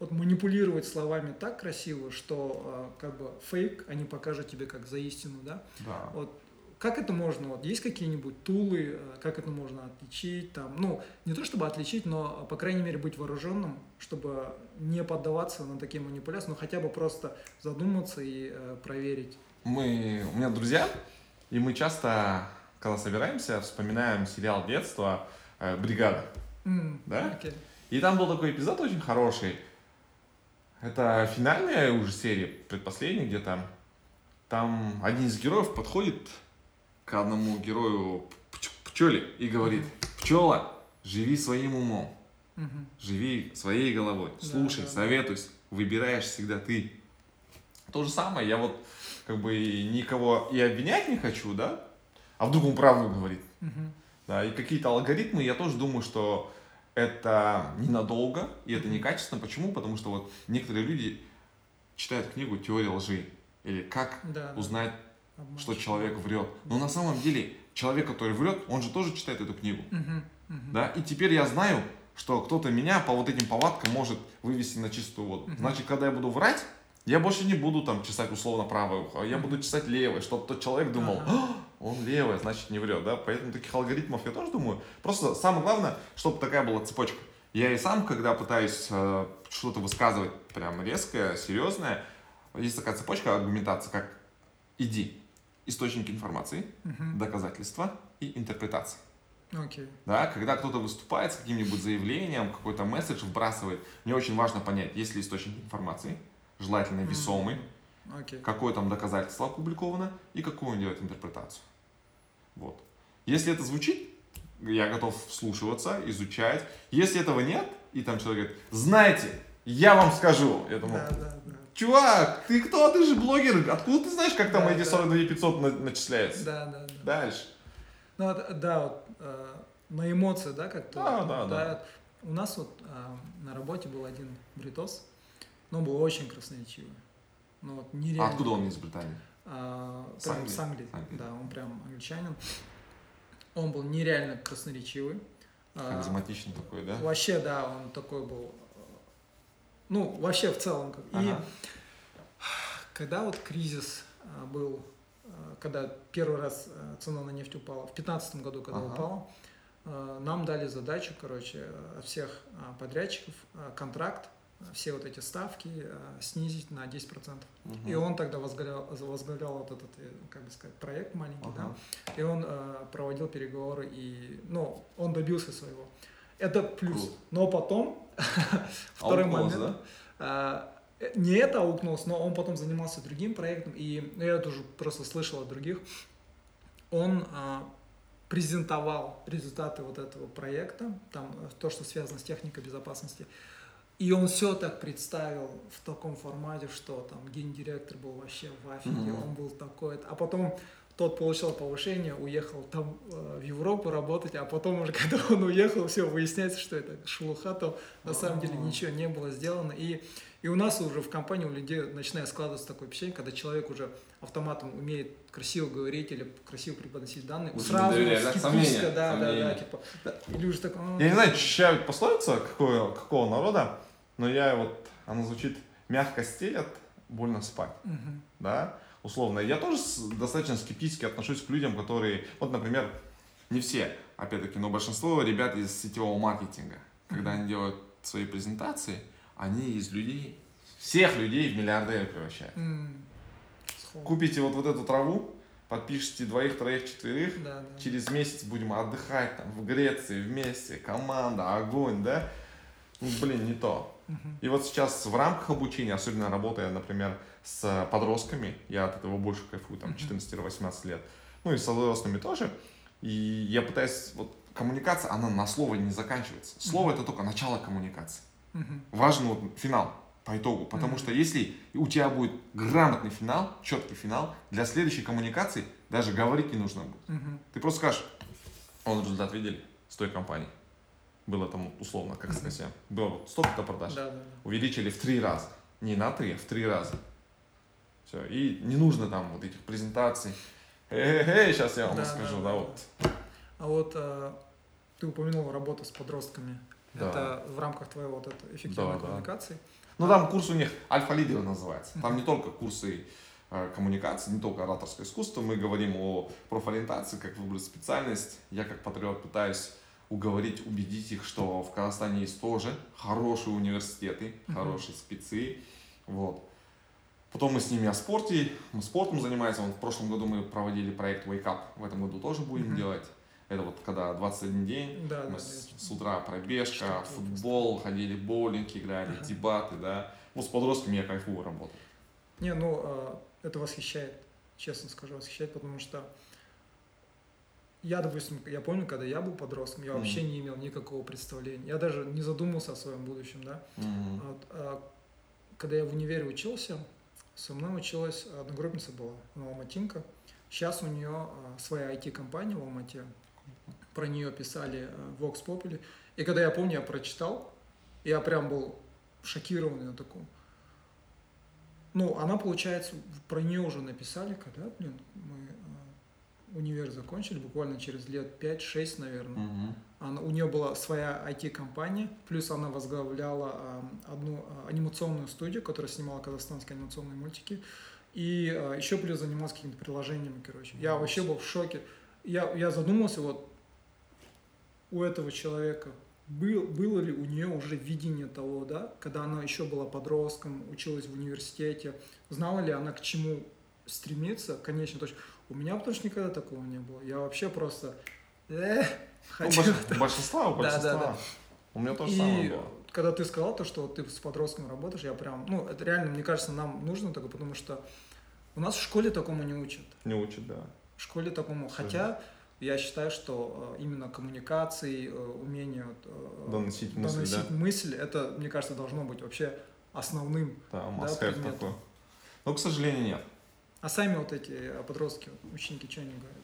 вот манипулировать словами так красиво, что э, как бы фейк они покажут тебе как за истину, да. Да. Вот как это можно, вот есть какие-нибудь тулы, э, как это можно отличить, там, ну, не то чтобы отличить, но, по крайней мере, быть вооруженным, чтобы не поддаваться на такие манипуляции, но хотя бы просто задуматься и э, проверить. Мы, у меня друзья, и мы часто, когда собираемся, вспоминаем сериал детства э, «Бригада». М, Да? окей. И там был такой эпизод очень хороший. Это финальная уже серия, предпоследняя где-то. Там один из героев подходит к одному герою пч- пчеле и говорит, пчела, живи своим умом, живи своей головой, Да, слушай, да, да. советуйся, выбираешь всегда ты. То же самое, я вот как бы никого и обвинять не хочу, да, а вдруг он правду говорит. Да, и какие-то алгоритмы, я тоже думаю, что это ненадолго, и это некачественно. Почему? Потому что вот некоторые люди читают книгу «Теория лжи» или «Как Да, да. узнать, Обманщик. что человек врет». Но на самом деле человек, который врет, он же тоже читает эту книгу. Мгм. Мгм. Да? И теперь я знаю, что кто-то меня по вот этим повадкам может вывести на чистую воду. Мгм. Значит, когда я буду врать, я больше не буду там чесать условно правое ухо, а я буду чесать левое, чтобы тот человек думал, Ага. «А, он левое, значит не врет, да, поэтому таких алгоритмов я тоже думаю. Просто самое главное, чтобы такая была цепочка. Я и сам, когда пытаюсь э, что-то высказывать прям резкое, серьезное, есть такая цепочка аргументации, как иди, источники информации, Мгм. доказательства и интерпретация. Окей. Да, когда кто-то выступает с каким-нибудь заявлением, какой-то месседж вбрасывает, мне очень важно понять, есть ли источник информации, желательно весомый, Окей. какое там доказательство опубликовано и какую он делает интерпретацию. Вот. Если это звучит, я готов вслушиваться, изучать. Если этого нет, и там человек говорит, знаете, я вам скажу. Я думаю, Да, да, да. Чувак, ты кто? Ты же блогер. Откуда ты знаешь, как там Да, эти да. 42 500 на- начисляются? Да, да, да. Дальше. Ну, да, вот, э, на эмоции, да, как-то. Да, вот, да, да. У нас вот э, на работе был один бритос, но он был очень красноречивый. Ну, вот А нереально. откуда он из Британии? А, прям Англии? с Англии. Англии. Да, он прям англичанин. Он был нереально красноречивый. А, Харизматичный такой, да? Вообще, да, он такой был. Ну, вообще в целом. как. И Ага. когда вот кризис а, был, а, когда первый раз а, цена на нефть упала, в 2015 году, когда Ага. упала, нам дали задачу, короче, от всех подрядчиков контракт, все вот эти ставки снизить на 10%. Мгм. И он тогда возглавлял, возглавлял вот этот, э, как бы сказать, проект маленький, Ага. да, и он проводил переговоры, и, ну, он добился своего. Это плюс. Круто. Но потом, <laughs> второй момент, а, э, не это аукнулось, но он потом занимался другим проектом, и я тоже просто слышал от других, он а, презентовал результаты вот этого проекта, там э, то, что связано с техникой безопасности, и он все так представил в таком формате, что там гендиректор был вообще в афиге, Мгм. он был такой. А потом тот получил повышение, уехал там э, в Европу работать, а потом уже, <laughs> когда он уехал, все, выясняется, что это шелуха, то на самом деле А. ничего не было сделано. И, и у нас уже в компании, у людей начинает складываться такое впечатление, когда человек уже автоматом умеет красиво говорить или красиво преподносить данные, Уже сразу доверяет, да? Сомнения, да, да, да, сомнения. типа, или уже так, «А, Я не знаю, чья пословица, какого, какого народа, но я вот, она звучит, мягко стелят, больно спать, мгм, да, условно. Я тоже достаточно скептически отношусь к людям, которые, вот, например, Не все, опять-таки, но большинство ребят из сетевого маркетинга, когда они делают свои презентации, они из людей, всех людей в миллиардеры превращают. сход. купите вот, вот эту траву, подпишите двоих, троих, четверых, Да, да. через месяц будем отдыхать там в Греции вместе, команда, огонь, да? Ну, блин, не то. И вот сейчас в рамках обучения, особенно работая, например, с подростками, я от этого больше кайфую, там, Мгм. 14-18 лет, ну и с взрослыми тоже, и я пытаюсь, вот, Коммуникация, она на слово не заканчивается. Слово это только начало коммуникации. Мгм. Важен вот финал по итогу, потому что если у тебя будет грамотный финал, четкий финал, для следующей коммуникации даже говорить не нужно будет. Ты просто скажешь, он результат видели с той компании. Было там условно, как сказать, было вот столько-то продаж. Да, да, да. увеличили в три раза. Не на три, а в три раза. Все. И не нужно там вот этих презентаций. Эй, сейчас я вам Да, расскажу, да, да, да, вот. А вот э, ты упомянул работу с подростками. Да. Это в рамках твоей вот этой эффективной Да, да. коммуникации. Ну там курс у них альфа-лидеры называется. Там не только курсы э, коммуникации, не только ораторское искусство, мы говорим о профориентации, как выбрать специальность. Я как патриот пытаюсь уговорить, убедить их, что в Казахстане есть тоже хорошие университеты, Мгм. хорошие спецы. Вот. Потом мы с ними о спорте, мы спортом занимаемся. Вот в прошлом году мы проводили проект Wake Up, в этом году тоже будем Мгм. делать. Это вот когда 21 день, Да, мы да. с, с утра пробежка, футбол, ходили боулинг, играли, Ага. дебаты, да. ну, с подростками я кайфую работать. Не, ну э, это восхищает, честно скажу, восхищает, потому что я, допустим, я помню, когда я был подростком, я вообще Мгм. не имел никакого представления. Я даже не задумывался о своем будущем, да. Мгм. Вот, а, когда я в универе учился, со мной училась одногруппница была, она алматинка. Сейчас у нее а, своя IT-компания в Алмате. Про нее писали а, в Vox Populi. И когда я помню, я прочитал, я прям был шокированный на таком. Ну, она, получается, про нее уже написали, когда, блин, мы универ закончили, буквально через лет 5-6, наверное. Мгм. Она, у нее была своя IT-компания, плюс она возглавляла а, одну а, анимационную студию, которая снимала казахстанские анимационные мультики. И а, еще плюс занималась какими-то приложениями, короче. Я вообще был в шоке. Я, я задумался, вот у этого человека был, было ли у нее уже видение того, да, когда она еще была подростком, училась в университете, знала ли она к чему стремиться, конечно, точно. У меня потому что никогда такого не было. Я вообще просто э, Ну, хотел больш- большинства, у Да, да, да. У меня тоже самое и было. когда ты сказал то, что ты с подростком работаешь, я прям, ну, это реально, мне кажется, нам нужно такое, потому что у нас в школе такому не учат. Не учат, да. В школе такому, хотя я считаю, что э, именно коммуникации, э, умение Доносить мысль, доносить да. мысль, это, мне кажется, должно быть вообще основным. Да, Да, такой. Но, к сожалению, нет. А сами вот эти э, подростки, ученики, что они говорят?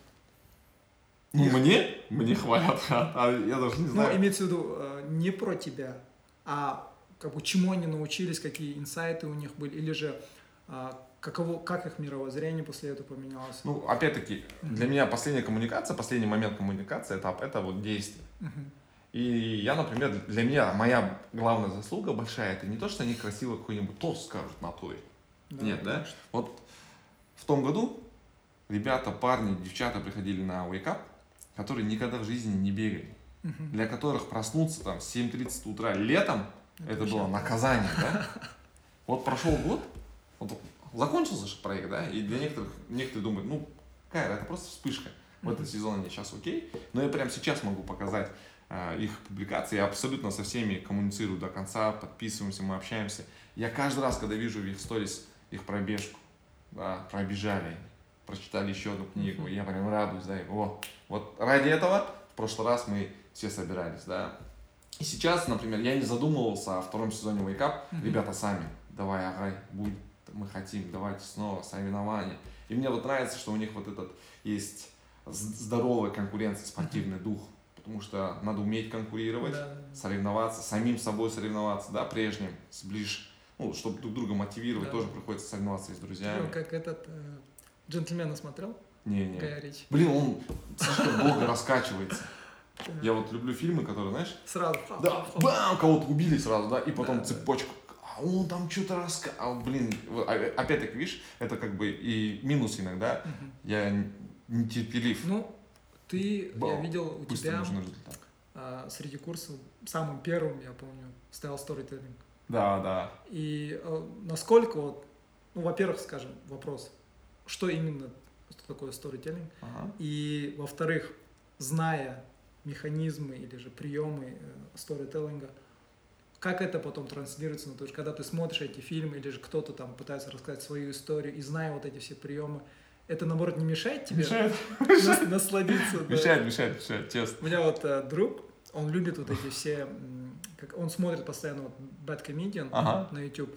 Ну, мне? Мне хвалят. А я даже не Ну, знаю. имеется в виду э, не про тебя, а как бы чему они научились, какие инсайты у них были, или же а, каково, как их мировоззрение после этого поменялось. Ну, опять-таки, для меня последняя коммуникация, последний момент коммуникации, этап, это вот действие. Мгм. И я, например, для меня моя главная заслуга большая, это не то, что они красиво какой-нибудь тост скажут на туре. Нет, да? Вот в том году ребята, парни, девчата приходили на Wake Up, которые никогда в жизни не бегали. Мгм. Для которых проснуться там в 7.30 утра летом, Это это было наказание, да? <laughs> Вот прошел год, вот закончился же проект, да, и для некоторых, некоторые думают, ну, Кайр, это просто вспышка. В этот сезон они сейчас окей, но я прямо сейчас могу показать а, их публикации, я абсолютно со всеми коммуницирую до конца, подписываемся, мы общаемся. Я каждый раз, когда вижу в их сторис их пробежку, да, пробежали прочитали еще одну книгу, я прям радуюсь, да, и вот, ради этого в прошлый раз мы все собирались, да. И сейчас, например, я не задумывался о втором сезоне Wake Up, Мгм. ребята сами, давай, Агай, будет, мы хотим, давайте снова соревнования. И мне вот нравится, что у них вот этот есть здоровая конкуренция, спортивный дух, потому что надо уметь конкурировать, да. соревноваться, самим собой соревноваться, да, прежним, с ближ, ну, чтобы друг друга мотивировать, Да. тоже приходится соревноваться с друзьями. Ну, как этот э, джентльмена смотрел? Гая Ричи. Блин, он слишком долго раскачивается. Я вот люблю фильмы, которые, знаешь, Сразу. да, бам, кого-то убили сразу, да, и потом Да, цепочку. А он там что-то рассказывал. Блин, а- опять-таки, видишь, это как бы и минус иногда. Я нетерпелив. Ну, ты, я видел у Быстро тебя а, среди курсов, самым первым, я помню, стоял сторителлинг. Да, да. И э, насколько вот, ну, во-первых, скажем, вопрос, что именно, что такое сторителлинг? Ага. И, во-вторых, зная механизмы или же приемы э, сторителлинга, как это потом транслируется, ну, то есть, когда ты смотришь эти фильмы, или же кто-то там пытается рассказать свою историю, и зная вот эти все приемы, это, наоборот, не мешает тебе Мешает, <laughs> нас- насладиться? да? мешает, мешает, мешает, честно. У меня вот э, друг, он любит вот эти все, как, он смотрит постоянно вот Bad Comedian Ага. на YouTube,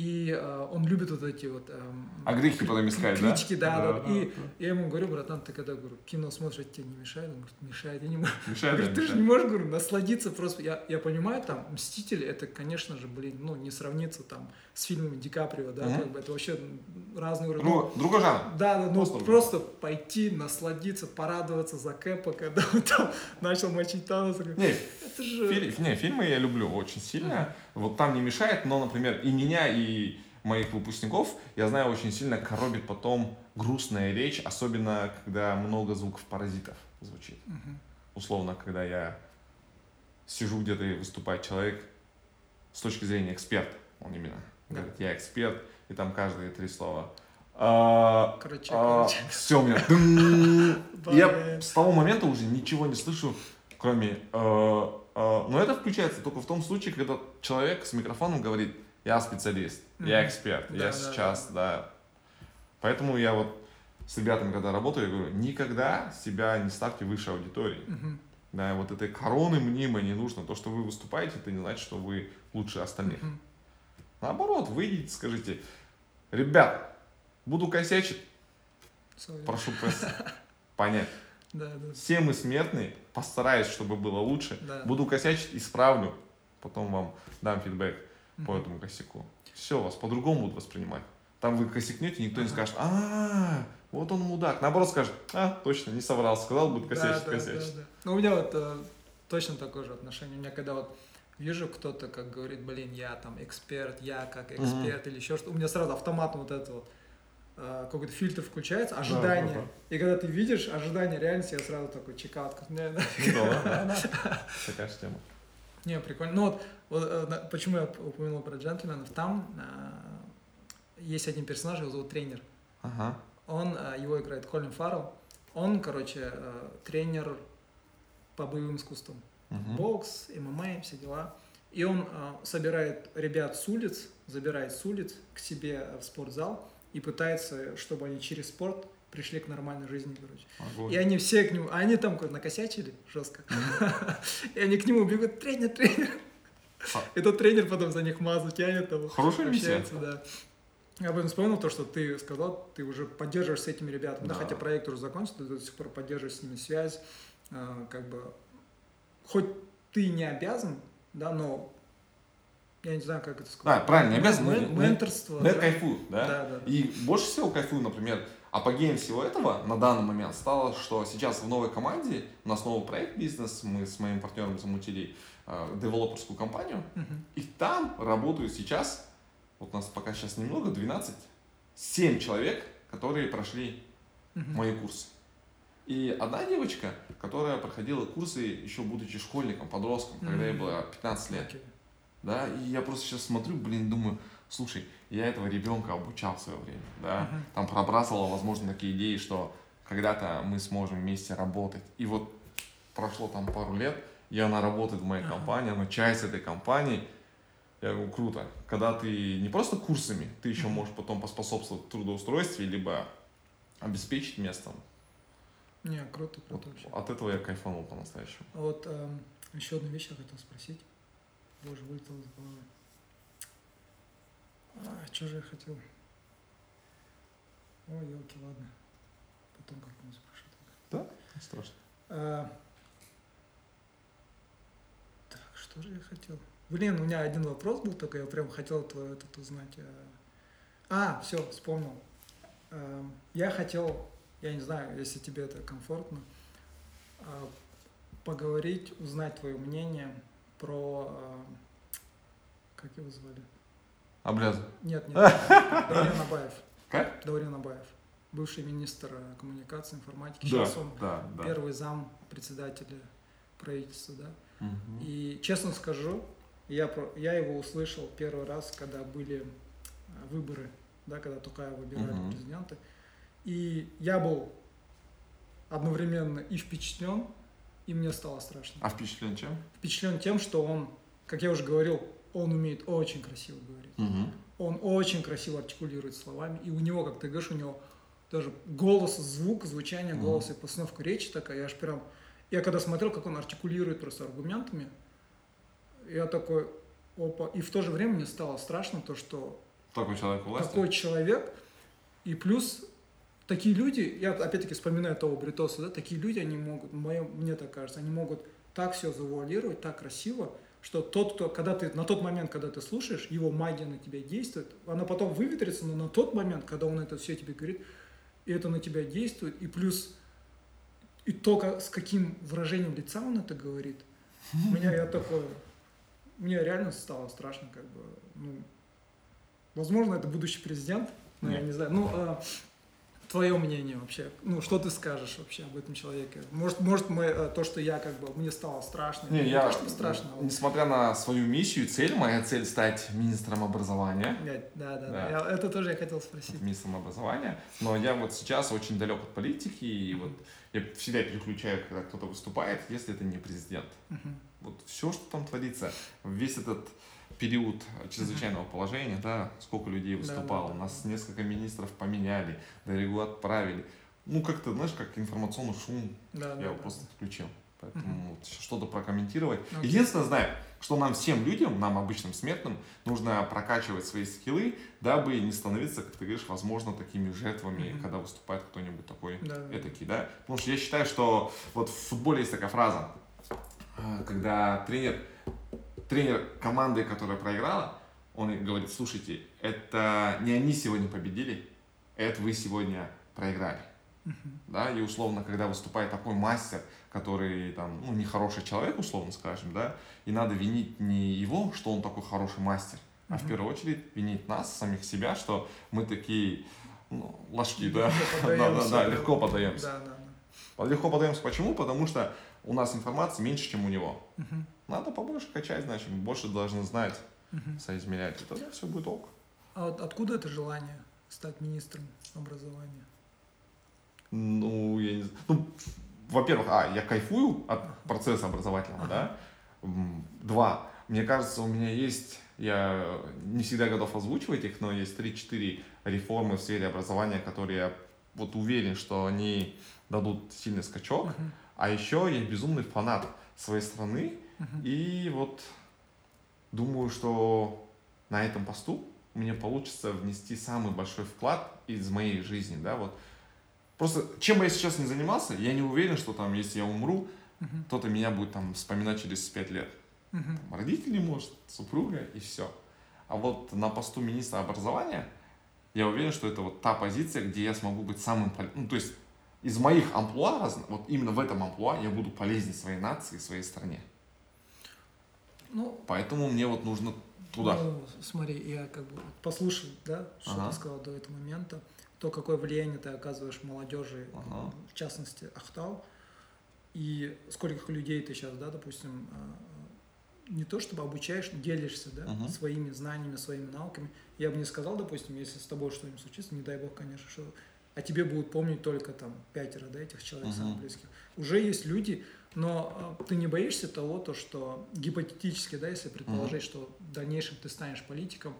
и э, он любит вот эти вот... эм, А грехи потом искать, да? Критики, да, да. И я ему говорю, братан, ты когда говорю, кино смотришь, тебе не мешает? Он говорит, мешает, я не могу. Мешает, да, Говорит, ты же не можешь, говорю, насладиться просто. Я, я понимаю, там, Мстители, это, конечно же, блин, ну, не сравнится там с фильмами Ди Каприо, да, как бы это вообще разный уровень. Друг- Другой жанр. Да, да, ну Просто просто, пойти, насладиться, порадоваться за Кэпа, когда он там начал мочить Таноса. говорю, Не, Это же... Филь- не, фильмы я люблю очень сильно. Вот там не мешает, но, например, и меня, и моих выпускников, я знаю, очень сильно коробит потом грустная речь, особенно когда много звуков паразитов звучит. Мгм. Условно, когда я сижу где-то и выступает человек с точки зрения эксперта, он именно говорит, я эксперт, и там каждые три слова. А, Короче, а, короче. все, у меня... <laughs> Я с того момента уже ничего не слышу, кроме... э, но это включается только в том случае, когда человек с микрофоном говорит, я специалист, я Мгм. эксперт, Да, я да, сейчас, да. Поэтому я вот с ребятами, когда работаю, я говорю, никогда себя не ставьте выше аудитории. Мгм. Да, вот этой короны мнимой не нужно. То, что вы выступаете, это не значит, что вы лучше остальных. Мгм. Наоборот, выйдите, скажите, ребят, буду косячить, Sorry. прошу <laughs> понять. Да, да. Все мы смертные, постараюсь, чтобы было лучше. Да. Буду косячить, исправлю. Потом вам дам фидбэк по Мгм. этому косяку. Все, вас по-другому будут воспринимать. Там вы косякнете, никто не Ага. скажет, а, вот он мудак. Наоборот скажет, а, точно, не соврал, сказал, будет косячить, да, косячить. да, да. Ну, у меня вот э, точно такое же отношение. У меня когда вот вижу кто-то, как говорит, блин, я там эксперт, я как эксперт или еще что у меня сразу автоматом вот это вот какой-то фильтр включается, ожидание. да. И когда ты видишь ожидание реальности, я сразу такой да. Ну да, да. <laughs> Такая же тема. Не, прикольно. Ну вот, вот, э, почему я упомянул про джентльменов, там э, есть один персонаж, его зовут тренер. Ага. Он, э, его играет Колин Фаррелл. Он, короче, э, тренер по боевым искусствам. Мгм. Бокс, ММА, все дела. И он э, собирает ребят с улиц, забирает с улиц к себе в спортзал и пытается, чтобы они через спорт пришли к нормальной жизни, короче. Огонь. И они все к нему, а они там как накосячили жестко. <laughs> И они к нему бегут, тренер, тренер. Ха. <laughs> И тот тренер потом за них мазу тянет, там, Хорошая миссия. да. Я бы вспомнил то, что ты сказал, ты уже поддерживаешь с этими ребятами, да, Да. хотя проект уже закончился, ты до сих пор поддерживаешь с ними связь, а, как бы, хоть ты не обязан, да, но я не знаю, как это сказать. А, правильно, не обязан. Мен- ну, менторство. я да. кайфую, да? Да, да. И больше всего кайфую, например, апогеем всего этого на данный момент стало, что сейчас в новой команде, у нас новый проект бизнес, мы с моим партнером замутили э, девелоперскую компанию, Мгм. и там работают сейчас, вот у нас пока сейчас немного, 12, 7 человек, которые прошли Мгм. мои курсы. И одна девочка, которая проходила курсы еще будучи школьником, подростком, когда ей было 15 лет. Окей. Да, и я просто сейчас смотрю, блин, думаю, слушай, я этого ребенка обучал в свое время, да, Мгм. там пробрасывал, возможно, такие идеи, что когда-то мы сможем вместе работать. И вот прошло там пару лет, и она работает в моей Ага. компании, она часть этой компании. Я говорю, круто. Когда ты не просто курсами, ты еще Мгм. можешь потом поспособствовать трудоустройстве, либо обеспечить местом. Не, круто, Вот круто вообще. от этого я кайфанул по-настоящему. А вот эм, еще одну вещь я хотел спросить. Боже, вылетело из головы. А, что же я хотел? Ой, елки, ладно. Потом как-нибудь спрошу. Не страшно. А, так, что же я хотел? Блин, у меня один вопрос был только, я прям хотел твой этот узнать. А, все, вспомнил. Эм, Я хотел, я не знаю, если тебе это комфортно, а, поговорить, узнать твое мнение про... а, Как его звали? Облез. Нет, нет, <laughs> Даурен Абаев. Как? Даурен Абаев. Бывший министр э, коммуникации, информатики. Да, Сейчас он да, да. первый зам председателя правительства, да. Мгм. И честно скажу, я, про- я его услышал первый раз, когда были а, выборы, да, когда Тукаева выбирали Мгм. президента. И я был одновременно и впечатлен, и мне стало страшно. А впечатлен чем? Впечатлен тем, что он, как я уже говорил, он умеет очень красиво говорить. Мгм. Он очень красиво артикулирует словами, и у него, как ты говоришь, у него даже голос, звук, звучание голоса и постановка речи такая, я аж прям... Я когда смотрел, как он артикулирует просто аргументами, я такой, опа, и в то же время мне стало страшно то, что Такой человек у власти? такой человек, и плюс такие люди, я опять-таки вспоминаю того Бритоса, да, такие люди, они могут, мое, мне так кажется, они могут так все завуалировать, так красиво, что тот, кто, когда ты, на тот момент, когда ты слушаешь, его магия на тебя действует, она потом выветрится, но на тот момент, когда он это все тебе говорит, и это на тебя действует, и плюс и то, как- с каким выражением лица он это говорит, меня я такой, мне реально стало страшно, как бы, ну, возможно, это будущий президент, но я не знаю, ну, а, твое мнение вообще, ну, что ты скажешь вообще об этом человеке? Может, может, мы, э, то, что я, как бы, мне стало страшно, Не, я, то, что страшно, а несмотря на свою миссию и цель, моя цель стать министром образования, да, да, да, Да. Я- это тоже я хотел спросить. министром образования, но я вот сейчас очень далек от политики, и вот я всегда переключаю, когда кто-то выступает, если это не президент. Вот все, что там творится, весь этот период чрезвычайного положения, да, сколько людей Да, выступало, да, да. нас несколько министров поменяли, Дорогу отправили. Ну, как-то, знаешь, как информационный шум, Да, да, я его да. просто отключил. Поэтому вот что-то прокомментировать. Окей. Единственное, знаю, что нам всем людям, нам обычным смертным, нужно прокачивать свои скиллы, дабы не становиться, как ты говоришь, возможно, такими жертвами, Мгм. когда выступает кто-нибудь такой Да, да. этакий, да? Потому что я считаю, что вот в футболе есть такая фраза, а, когда тренер, тренер команды, которая проиграла, он говорит, слушайте, это не они сегодня победили, это вы сегодня проиграли. Мгм. Да, и условно, когда выступает такой мастер, который там, ну, нехороший человек, условно скажем, да, и надо винить не его, что он такой хороший мастер, а в первую очередь винить нас, самих себя, что мы такие, ну, ложки, да, <laughs> да, да, да, легко подаемся. Да, да, да. Легко подаемся почему? Потому что у нас информации меньше, чем у него. Мгм. Надо побольше качать, значит, больше должны знать, Мгм. соизмерять, и тогда все будет ок. А вот откуда это желание стать министром образования? Ну, я не знаю. Ну, во-первых, а, я кайфую от процесса образовательного, да. М, Два, мне кажется, у меня есть, я не всегда готов озвучивать их, но есть 3-4 реформы в сфере образования, которые я вот уверен, что они дадут сильный скачок. Мгм. А еще я безумный фанат своей страны, И вот думаю, что на этом посту мне получится внести самый большой вклад из моей жизни, да, вот. Просто, чем бы я сейчас не занимался, я не уверен, что там, если я умру, Мгм. кто-то меня будет там вспоминать через пять лет. Мгм. Там родители, может, супруга и все. А вот на посту министра образования я уверен, что это вот та позиция, где я смогу быть самым пол- Ну, то есть из моих амплуа, вот именно в этом амплуа я буду полезен своей нации, своей стране. Ну, Поэтому мне вот нужно туда. Ну, смотри, я как бы послушал, да, что Ага. ты сказал до этого момента, то, какое влияние ты оказываешь молодежи, Ага. в частности, Ахтау, и сколько людей ты сейчас, да, допустим, а, не то чтобы обучаешь, делишься, да, Мгм. своими знаниями, своими навыками. Я бы не сказал, допустим, если с тобой что-нибудь случится, не дай бог, конечно, что о тебе будут помнить только там пятеро, да, этих человек самых Мгм. близких. Уже есть люди, но а, ты не боишься того, то, что гипотетически, да, если предположить, что в дальнейшем ты станешь политиком,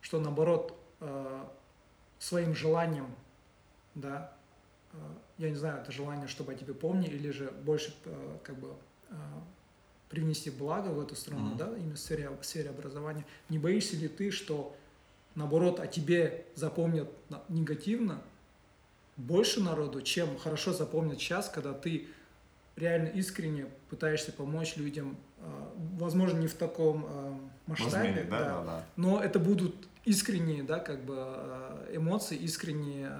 что наоборот а, своим желанием, да, а, я не знаю, это желание, чтобы о тебе помнили, или же больше как бы а, привнести благо в эту страну, Мгм. да, именно в сфере, в сфере образования. Не боишься ли ты, что наоборот о тебе запомнят негативно больше народу, чем хорошо запомнят сейчас, когда ты реально искренне пытаешься помочь людям, а, возможно, не в таком а, масштабе, Размере, да, да, да. но это будут искренние, да, как бы а, эмоции, искренние,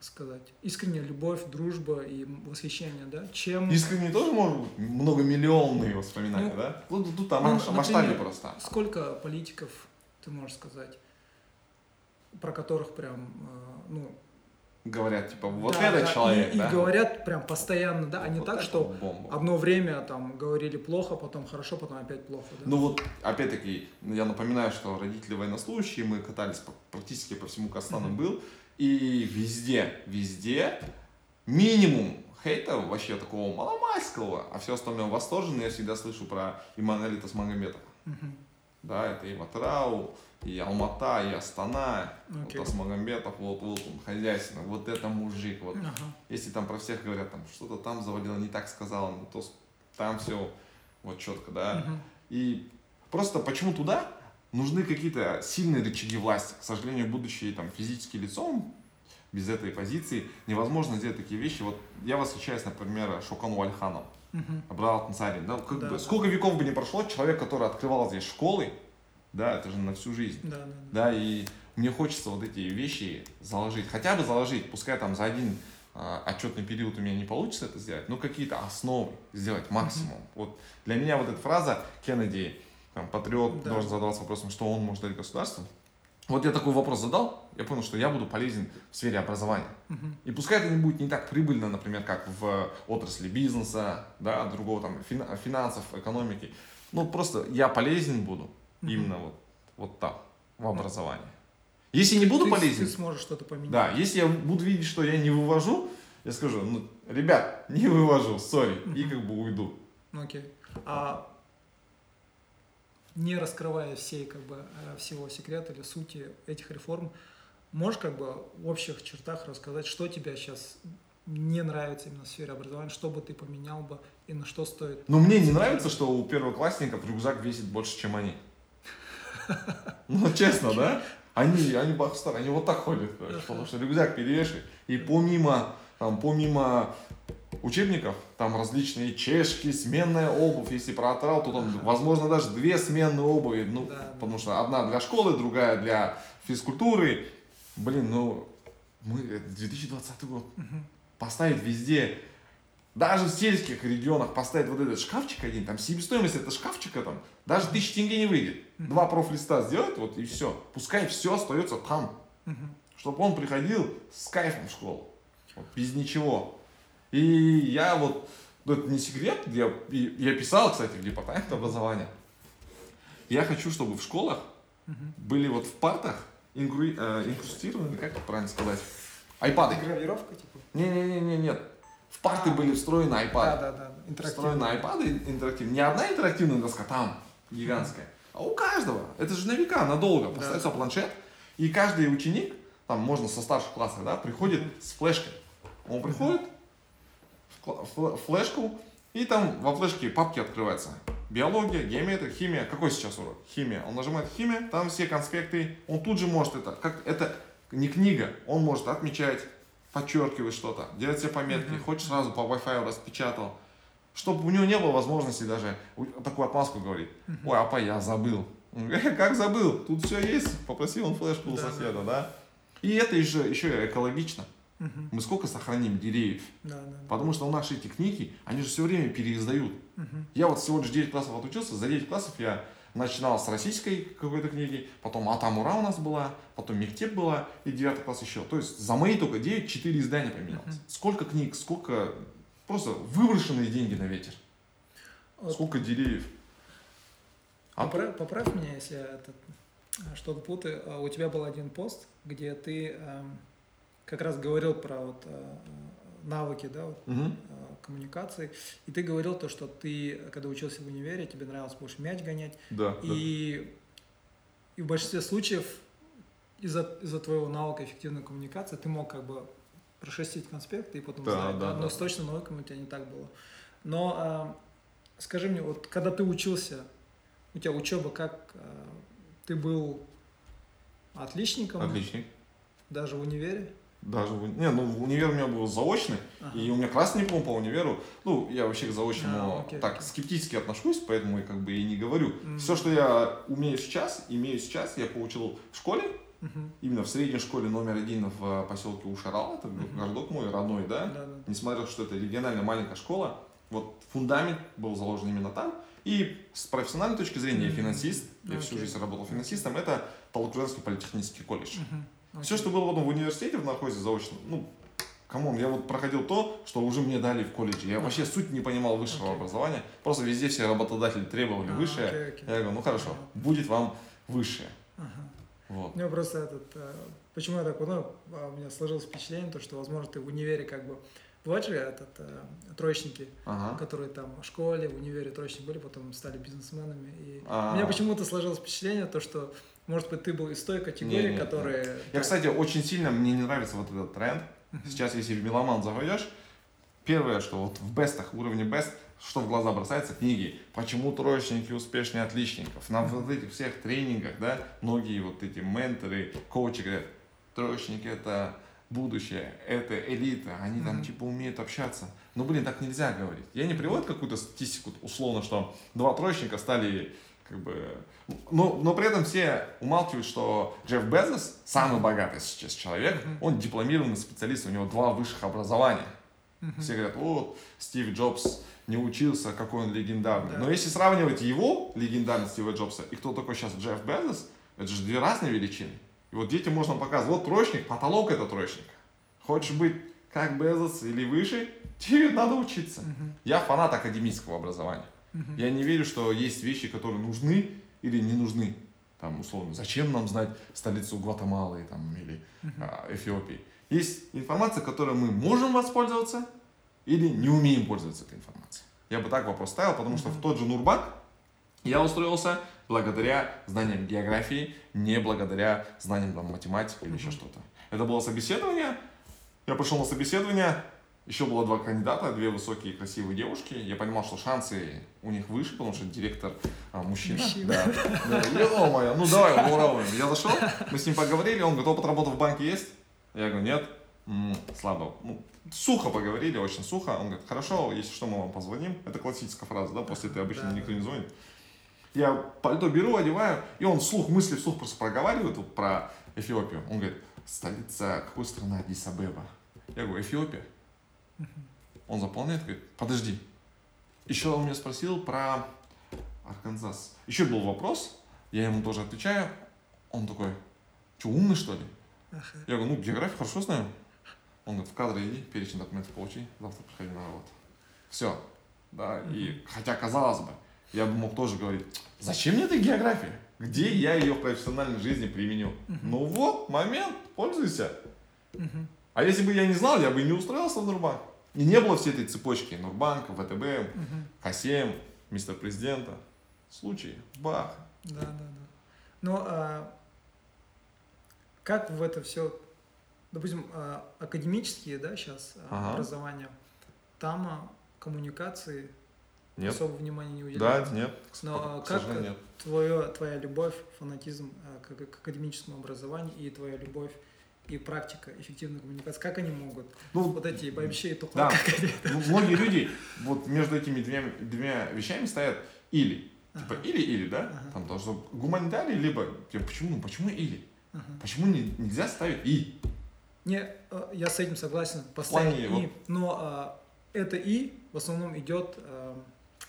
сказать, искренняя любовь, дружба и восхищение, да, чем... Искренне тоже может быть многомиллионные воспоминания, Ну, да? Тут, тут там ну, масштабе например, просто. Сколько политиков, ты можешь сказать, про которых прям, ну... Говорят, типа, вот да, этот да, человек, и, да? и говорят прям постоянно, да, а не Вот так, что бомба. одно время там говорили плохо, потом хорошо, потом опять плохо, да? Ну вот, опять-таки, я напоминаю, что родители военнослужащие, мы катались по- практически по всему Казахстану Мгм. был, и везде, везде минимум хейта вообще такого маломальского, а все остальное восторженное я всегда слышу про Иманаля Тасмагомедова. Мгм. Да, это и Ватрау, и Алмата, и Астана, Окей. вот Тасмагомедов, вот, вот он хозяйственно, вот это мужик, вот Ага. если там про всех говорят, там что-то там заводила, не так сказала, ну, то там все вот четко, да. Мгм. И просто почему туда нужны какие-то сильные рычаги власти. К сожалению, будучи там физически лицом, без этой позиции, невозможно сделать такие вещи. Вот я восхищаюсь, например, Шокану Альханом, Мгм. Абрал Тансарин. Да, как Да, бы, да. сколько веков бы не прошло, человек, который открывал здесь школы, да, это же на всю жизнь. Да, да, да. Да, и мне хочется вот эти вещи заложить, хотя бы заложить, пускай там за один а, отчетный период у меня не получится это сделать, но какие-то основы сделать максимум. Вот для меня вот эта фраза Кеннеди, там, патриот Да. должен задаваться вопросом, что он может дать государству. Вот я такой вопрос задал, я понял, что я буду полезен в сфере образования. Мгм. И пускай это не будет не так прибыльно, например, как в отрасли бизнеса, да, другого там фина- финансов, экономики. Ну, просто я полезен буду. Именно вот, вот там, в образовании. Если не буду ты, полезен, Ты сможешь что-то поменять. да, если я буду видеть, что я не вывожу, я скажу, ну, ребят, не вывожу, сори, и как бы уйду. Ну, Окей. А не раскрывая всей, как бы, э, всего секрета или сути этих реформ, можешь как бы в общих чертах рассказать, что тебе сейчас не нравится именно в сфере образования, что бы ты поменял бы и на что стоит? Но мне не нравится, что у первоклассников рюкзак весит больше, чем они. Ну, честно, да? Они, они бахстар, они вот так ходят, короче, потому что рюкзак перевешивай. И помимо, там, помимо учебников, там различные чешки, сменная обувь, если протрал, то там, возможно, даже две сменные обуви, ну, Да, потому что одна для школы, другая для физкультуры. Блин, ну, мы, это 2020 год, Мгм. поставить везде, даже в сельских регионах поставить вот этот шкафчик один, там себестоимость этого шкафчика там даже тысячи тенге не выйдет. Два профлиста сделать, вот и все. Пускай все остается там, чтобы он приходил с кайфом в школу, вот, без ничего. И я вот, ну, это не секрет, я, я писал, кстати, в департамент образования. Я хочу, чтобы в школах были вот в партах инкру- э, инкрустированы, как это правильно сказать, айпады. Гравировка, типа? Не-не-не, нет. В парты А. были встроены Да, айпады. да, да. Интерактивно. Встроены айпады интерактивные. Не одна интерактивная доска там, гигантская, а у каждого. Это же на века, надолго. Да. Поставится планшет, и каждый ученик, там можно со старших классов, да, приходит с флешкой. Он приходит, флешку, и там во флешке папки открываются. Биология, геометрия, химия. Какой сейчас урок? Химия. Он нажимает химия, там все конспекты. Он тут же может это, как это не книга, он может отмечать, подчеркивать что-то, делать себе пометки. Мгм. Хочешь сразу по Wi-Fi распечатал. Чтобы у него не было возможности даже такую отмазку говорить. Ой, апа, я забыл. Он говорит, «Э, Как забыл? Тут все есть. Попросил он флешку у Да, соседа, да? И это еще, еще экологично. Мгм. Мы сколько сохраним деревьев? Да, да. Потому что эти книги, они же все время переиздают. Мгм. Я вот всего лишь 9 классов отучился, за 9 классов я начинал с российской какой-то книги, потом Атамура у нас была, потом Мектеп была и 9 класс еще. То есть за мои только 9, 4 издания поменялось. Мгм. Сколько книг, сколько просто выброшенные деньги на ветер, Вот сколько деревьев. А Поправь, поправь меня, если я а, что-то путаю. А У тебя был один пост, где ты эм, как раз говорил про вот, э, навыки да, вот, э, коммуникации. И ты говорил то, что ты, когда учился в универе, тебе нравилось больше мяч гонять. Да, да. И, и в большинстве случаев из-за из твоего навыка эффективной коммуникации ты мог как бы прошерстить конспект и потом Да, сдать. да, Но да. с точно навыками у тебя не так было. Но а, скажи мне, вот когда ты учился, у тебя учеба как? а, ты был отличником? Отличник. Даже в универе? Даже в, не, ну, универ у меня был заочный, Ага. и у меня красный диплом по универу. Ну, я вообще к заочному А, окей, так окей. скептически отношусь, поэтому я как бы и не говорю. Мгм. Все, что я умею сейчас, имею сейчас, я получил в школе, Мгм. именно в средней школе номер один в э, поселке Ушарал, это Мгм. городок мой родной, да. Да, да. Несмотря что это региональная маленькая школа, вот фундамент был заложен именно там. И с профессиональной точки зрения, я Мгм. финансист, я всю Окей. жизнь работал финансистом, это Талакузенский политехнический колледж. Мгм. Все, Окей. что было потом в университете в нархозе заочно, ну, come on, я вот проходил то, что уже мне дали в колледже. Я вообще суть не понимал высшего Окей. образования. Просто везде все работодатели требовали А, высшее. окей, окей. Я говорю, ну хорошо, Понятно. будет вам высшее. Ага. Вот. У меня просто этот, э, почему я так подумал, а, у меня сложилось впечатление, то, что, возможно, ты в универе как бы, бывают же этот, э, троечники, Ага. которые там в школе, в универе троечники были, потом стали бизнесменами. И А. у меня почему-то сложилось впечатление, то, что, может быть, ты был из той категории, Не-не, которые... Я, кстати, очень сильно, мне не нравится вот этот тренд. Сейчас, если в Меломан заходишь, первое, что вот в бестах, уровне бест, что в глаза бросается, книги. Почему троечники успешнее отличников? На вот этих всех тренингах, да, многие вот эти менторы, коучи говорят, троечники это будущее, это элита, они там типа умеют общаться. Ну, блин, так нельзя говорить. Я не приводят какую-то статистику, условно, что два троечника стали как бы... Но, но при этом все умалчивают, что Джефф Безос, самый богатый сейчас человек, Мгм. он дипломированный специалист, у него два высших образования. Мгм. Все говорят, вот, Стив Джобс не учился, какой он легендарный. Да. Но если сравнивать его легендарность Стива Джобса и кто такой сейчас Джефф Безос, это же две разные величины. И вот детям можно показывать, вот троечник, потолок это троечник. Хочешь быть как Безос или выше, тебе надо учиться. Мгм. Я фанат академического образования. Мгм. Я не верю, что есть вещи, которые нужны или не нужны. Там, условно, зачем нам знать столицу Гватемалы там, или Мгм. а, Эфиопии. Есть информация, которой мы можем воспользоваться или не умеем пользоваться этой информацией. Я бы так вопрос ставил, потому что в тот же Нурбак я устроился благодаря знаниям географии, не благодаря знаниям там, математики или еще что-то. Это было собеседование. Я пошел на собеседование. Еще было два кандидата, две высокие красивые девушки. Я понимал, что шансы у них выше, потому что директор а, мужчина. Мужчина. Да. Да, ё-моё, ну давай, уровень. Я зашел, мы с ним поговорили, он говорит, опыт работы в банке есть? Я говорю, нет. «М, слабо. Ну, сухо поговорили, очень сухо. Он говорит, хорошо, если что, мы вам позвоним. Это классическая фраза, да, после этой обычно Да. никто не звонит. Я пальто беру, одеваю, и он вслух, мысли вслух просто проговаривает вот про Эфиопию. Он говорит, столица какой страны Адис-Абеба? Я говорю, Эфиопия. Он заполняет, говорит, подожди. Еще он меня спросил про Арканзас. Еще был вопрос, я ему тоже отвечаю. Он такой, что, умный что ли? Ага. Я говорю, ну, географию хорошо знаю. Он говорит, в кадры иди, перечень документов получи, завтра приходи на работу. Все. Да, и хотя, казалось бы, я бы мог тоже говорить, зачем мне эта география? Где я ее в профессиональной жизни применю? Ну вот, момент, пользуйся. А если бы я не знал, я бы и не устроился в Нурбанк. И не было всей этой цепочки Нурбанка, ВТБ. К7, мистер президента. Случай, бах. Да, да, да. Но а, как в это все, допустим, а, академические, да, сейчас Ага. образования, там а, коммуникации Нет. особо внимания не Да, уделяют. нет, к, Но к как нет. твое, твоя любовь, фанатизм а, к, к академическому образованию и твоя любовь и практика эффективной коммуникации, как они могут? Ну, Вот эти вообще и Да. <laughs> как они? Ну, многие люди вот между этими двумя, двумя вещами стоят или. Типа или-или, да? Ага. Там что гуманитарий, либо... типа, почему, ну, почему или? Ага. Почему не- нельзя ставить и? Не, э, я с этим согласен. Поставить и, вот- но а, это и в основном идет э,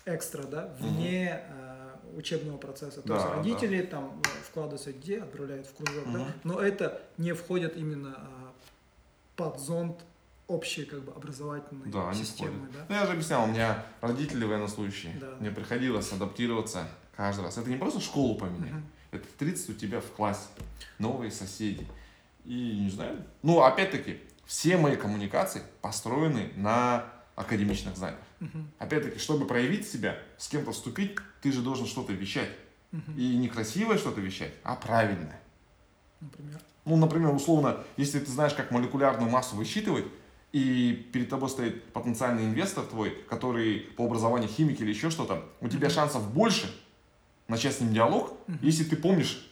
экстра, да, вне э, учебного процесса. То Да, есть да. родители там э, вкладывают свои детей, отправляют в кружок, да, Мгм. но это не входит именно а, под зонт общей как бы образовательной Да, системы, да. Ну, я же объяснял, у меня родители военнослужащие. Да. Мне приходилось адаптироваться каждый раз. Это не просто школу поменять. Мгм. Это 30 у тебя в классе. Новые соседи. И не знаю. Ну, опять-таки, все мои коммуникации построены на академичных знаниях. Мгм. Опять-таки, чтобы проявить себя, с кем-то вступить, ты же должен что-то вещать. Мгм. И не красивое что-то вещать, а правильное. Например. Ну, например, условно, если ты знаешь, как молекулярную массу высчитывать, и перед тобой стоит потенциальный инвестор твой, который по образованию химик или еще что-то, у тебя Мгм. шансов больше начать с ним диалог, Мгм. если ты помнишь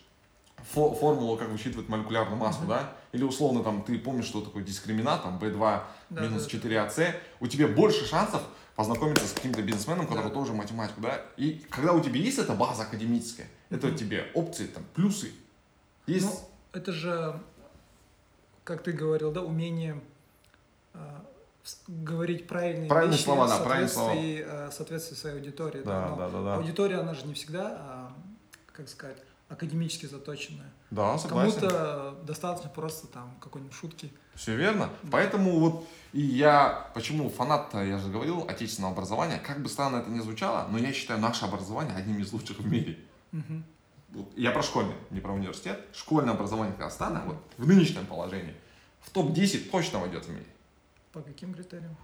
фо- формулу, как высчитывать молекулярную массу, Мгм. да, или условно там ты помнишь, что такое дискриминат, там B2 Да, минус да, 4AC, у тебя больше шансов познакомиться с каким-то бизнесменом, который Да. тоже математик, да, и когда у тебя есть эта база академическая, это Мгм. тебе опции, там, плюсы, есть... Ну, это же, как ты говорил, да, умение а, говорить правильные, Правильные вещи слова, да, правильные соответствии, а, в соответствии своей аудитории. Да, но да, да, да. Аудитория, она же не всегда, а, как сказать, академически заточенная. Да, согласен. Кому-то достаточно просто там какой-нибудь шутки. Все верно. Да. Поэтому вот и я, почему фанат, я же говорил, отечественного образования, как бы странно это ни звучало, но я считаю наше образование одним из лучших в мире. Мгм. Вот Я про школьное, не про университет. Школьное образование Казахстана вот, в нынешнем положении в топ-10 точно войдет в мире. По каким критериям?